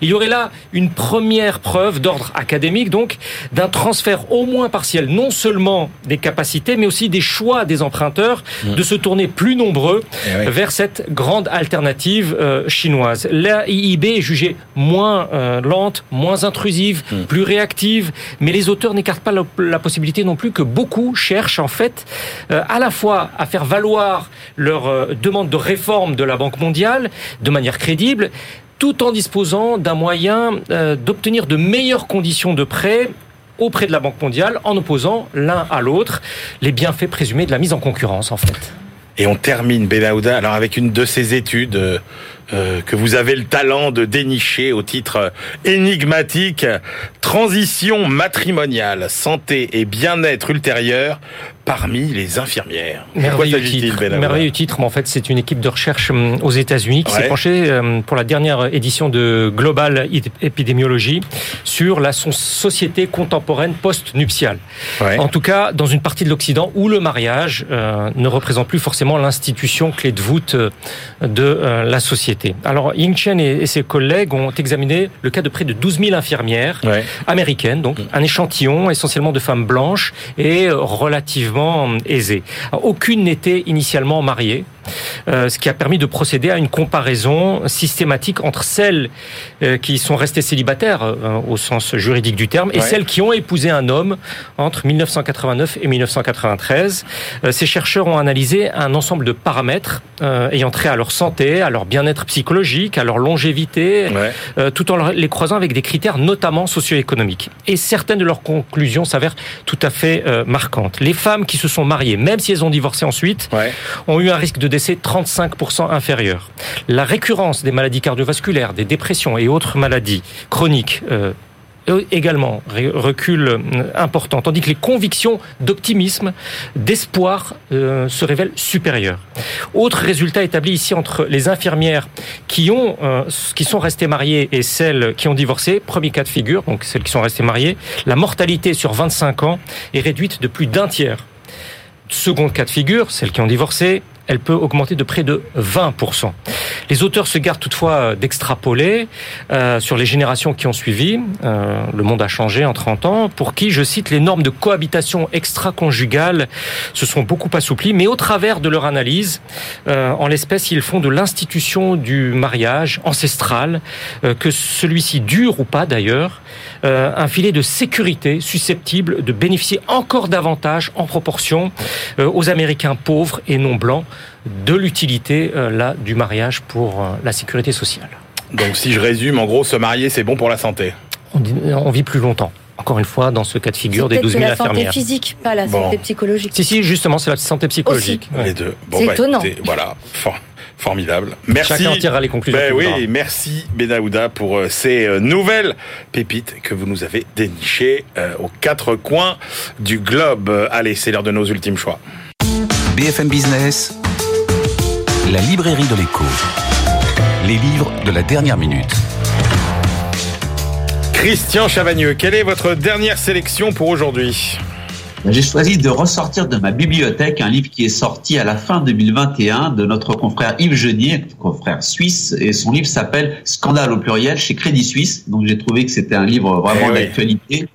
Il y aurait là une première preuve d'ordre académique, donc, d'un transfert au moins partiel, non seulement des capacités, mais aussi des choix des emprunteurs de se tourner plus nombreux Eh oui. vers cette grande alternative euh, chinoise. La IIB est jugée moins euh, lente, moins intrusive, plus réactive, mais les auteurs n'écartent pas la, la possibilité non plus que beaucoup cherchent en fait euh, à la fois à faire valoir leur demande de réforme de la Banque mondiale de manière crédible, tout en disposant d'un moyen euh, d'obtenir de meilleures conditions de prêt auprès de la Banque mondiale en opposant l'un à l'autre les bienfaits présumés de la mise en concurrence en fait. Et on termine, Benahouda, alors avec une de ces études euh, que vous avez le talent de dénicher au titre euh, énigmatique Transition matrimoniale, santé et bien-être ultérieur parmi les infirmières. Merveilleux titre, Benahouda merveilleux titre, mais en fait c'est une équipe de recherche hum, aux États-Unis qui Ouais. s'est penchée euh, pour la dernière édition de Global Epidemiology sur la société contemporaine post-nuptiale. Ouais. En tout cas, dans une partie de l'Occident où le mariage euh, ne représente plus forcément l'institution clé de voûte de euh, la société. Alors, Ying Chen et, ses collègues ont examiné le cas de près de 12 000 infirmières Ouais. américaines, donc un échantillon essentiellement de femmes blanches et relativement aisées. Alors, aucune n'était initialement mariée. euh, ce qui a permis de procéder à une comparaison systématique entre celles euh, qui sont restées célibataires euh, au sens juridique du terme et Ouais. celles qui ont épousé un homme entre 1989 et 1993. Euh, Ces chercheurs ont analysé un ensemble de paramètres ayant trait à leur santé, à leur bien-être psychologique, à leur longévité, Ouais. euh, tout en les croisant avec des critères notamment socio-économiques. Et certaines de leurs conclusions s'avèrent tout à fait euh, marquantes. Les femmes qui se sont mariées, même si elles ont divorcé ensuite, Ouais. ont eu un risque de décès 35% inférieur. La récurrence des maladies cardiovasculaires, des dépressions et autres maladies chroniques euh, également ré- recul euh, important, tandis que les convictions d'optimisme, d'espoir euh, se révèlent supérieures. Autre résultat établi ici entre les infirmières qui ont, euh, qui sont restées mariées et celles qui ont divorcé. Premier cas de figure, donc celles qui sont restées mariées, la mortalité sur 25 ans est réduite de plus d'un tiers. Second cas de figure, celles qui ont divorcé, elle peut augmenter de près de 20%. Les auteurs se gardent toutefois d'extrapoler euh, sur les générations qui ont suivi. Euh, le monde a changé en 30 ans, pour qui, je cite, les normes de cohabitation extra-conjugale se sont beaucoup assouplies, mais au travers de leur analyse, euh, en l'espèce, ils font de l'institution du mariage ancestral, euh, que celui-ci dure ou pas d'ailleurs, un filet de sécurité susceptible de bénéficier encore davantage en proportion aux Américains pauvres et non blancs de l'utilité euh, là du mariage pour euh, la sécurité sociale. Donc si je résume, en gros, se marier, c'est bon pour la santé. On, dit- on vit plus longtemps. Encore une fois, dans ce cas de figure des Peut-être 12 que 000 la santé infirmières. physique, pas la Bon. santé psychologique. Si, si, justement, c'est la santé psychologique. Ouais. Les deux. C'est étonnant. écoutez, voilà, For- formidable. Merci. Chacun en tirera les conclusions Ben oui, merci Benaouda pour euh, ces euh, nouvelles pépites que vous nous avez dénichées euh, aux quatre coins du globe. Euh, Allez, c'est l'heure de nos ultimes choix. BFM Business, la librairie de l'écho. Les livres de la dernière minute. Christian Chavagneux, quelle est votre dernière sélection pour aujourd'hui? J'ai choisi de ressortir de ma bibliothèque un livre qui est sorti à la fin 2021 de notre confrère Yves Genier, confrère suisse, et son livre s'appelle Scandale au pluriel chez Crédit Suisse. Donc j'ai trouvé que c'était un livre vraiment Eh oui. d'actualité.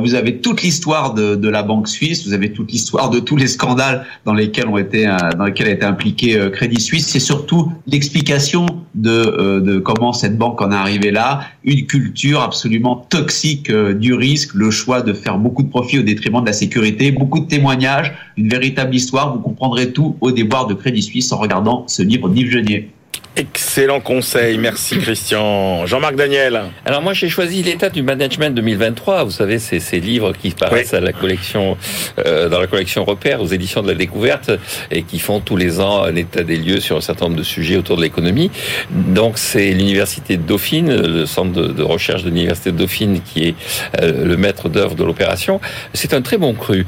Vous avez toute l'histoire de, de la banque suisse, vous avez toute l'histoire de tous les scandales dans lesquels ont été euh, dans lesquels a été impliqué euh, Crédit Suisse. C'est surtout l'explication de, euh, de comment cette banque en est arrivée là, une culture absolument toxique euh, du risque, le choix de faire beaucoup de profit au détriment de la sécurité, beaucoup de témoignages, une véritable histoire. Vous comprendrez tout au déboire de Crédit Suisse en regardant ce livre d'Yves Genier. Excellent conseil, merci Christian. Jean-Marc Daniel. Alors moi j'ai choisi l'état du management 2023. Vous savez c'est ces livres qui paraissent à la collection euh, dans la collection Repère aux éditions de la Découverte et qui font tous les ans un état des lieux sur un certain nombre de sujets autour de l'économie. Donc c'est l'université de Dauphine, le centre de, de recherche de l'université de Dauphine qui est euh, le maître d'œuvre de l'opération. C'est un très bon cru.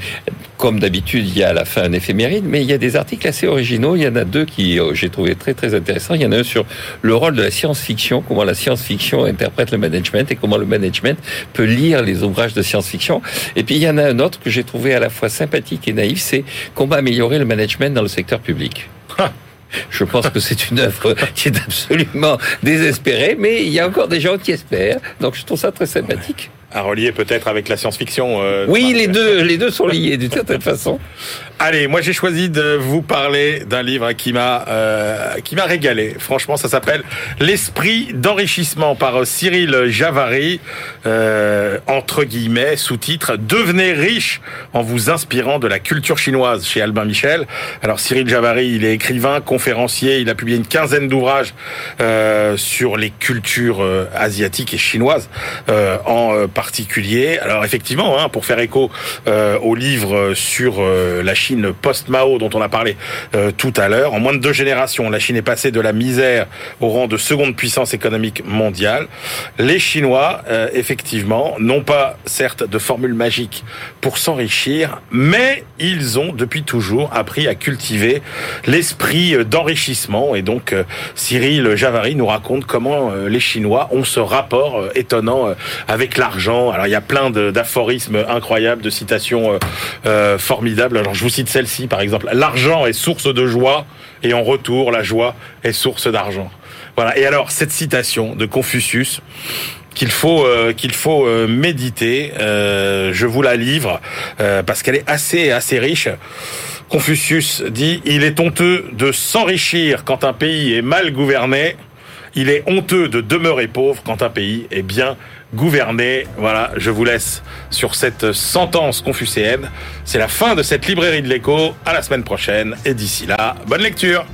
Comme d'habitude, il y a à la fin un éphéméride, mais il y a des articles assez originaux. Il y en a deux qui euh, j'ai trouvé très très intéressants. Il y en a sur le rôle de la science-fiction, comment la science-fiction interprète le management et comment le management peut lire les ouvrages de science-fiction. Et puis il y en a un autre que j'ai trouvé à la fois sympathique et naïf, c'est comment améliorer le management dans le secteur public. Je pense que c'est une œuvre qui est absolument désespérée, mais il y a encore des gens qui espèrent. Donc je trouve ça très sympathique. À relier peut-être avec la science-fiction. euh, Oui, les deux, les deux sont liés d'une certaine façon. Allez, moi j'ai choisi de vous parler d'un livre qui m'a euh, qui m'a régalé. Franchement, ça s'appelle L'esprit d'enrichissement par Cyril Javary, euh, entre guillemets, sous-titre Devenez riche en vous inspirant de la culture chinoise chez Albin Michel. Alors Cyril Javary, il est écrivain, conférencier, il a publié une quinzaine d'ouvrages euh, sur les cultures asiatiques et chinoises en particulier. Alors effectivement, hein, pour faire écho au livre sur la Chine post-Mao dont on a parlé euh, tout à l'heure, en moins de deux générations, la Chine est passée de la misère au rang de seconde puissance économique mondiale. Les Chinois, euh, effectivement, n'ont pas certes de formule magique pour s'enrichir, mais ils ont depuis toujours appris à cultiver l'esprit euh, d'enrichissement. Et donc, euh, Cyril Javary nous raconte comment les Chinois ont ce rapport étonnant avec l'argent. Alors, il y a plein d'aphorismes incroyables, de citations formidables. Alors, je vous cite celle-ci, par exemple. L'argent est source de joie, et en retour, la joie est source d'argent. Voilà. Et alors, cette citation de Confucius, qu'il faut euh, qu'il faut euh, méditer. Euh, je vous la livre parce qu'elle est assez assez riche. Confucius dit il est honteux de s'enrichir quand un pays est mal gouverné. Il est honteux de demeurer pauvre quand un pays est bien gouverné. Voilà, je vous laisse sur cette sentence confucéenne. C'est la fin de cette librairie de l'écho. À la semaine prochaine et d'ici là, bonne lecture.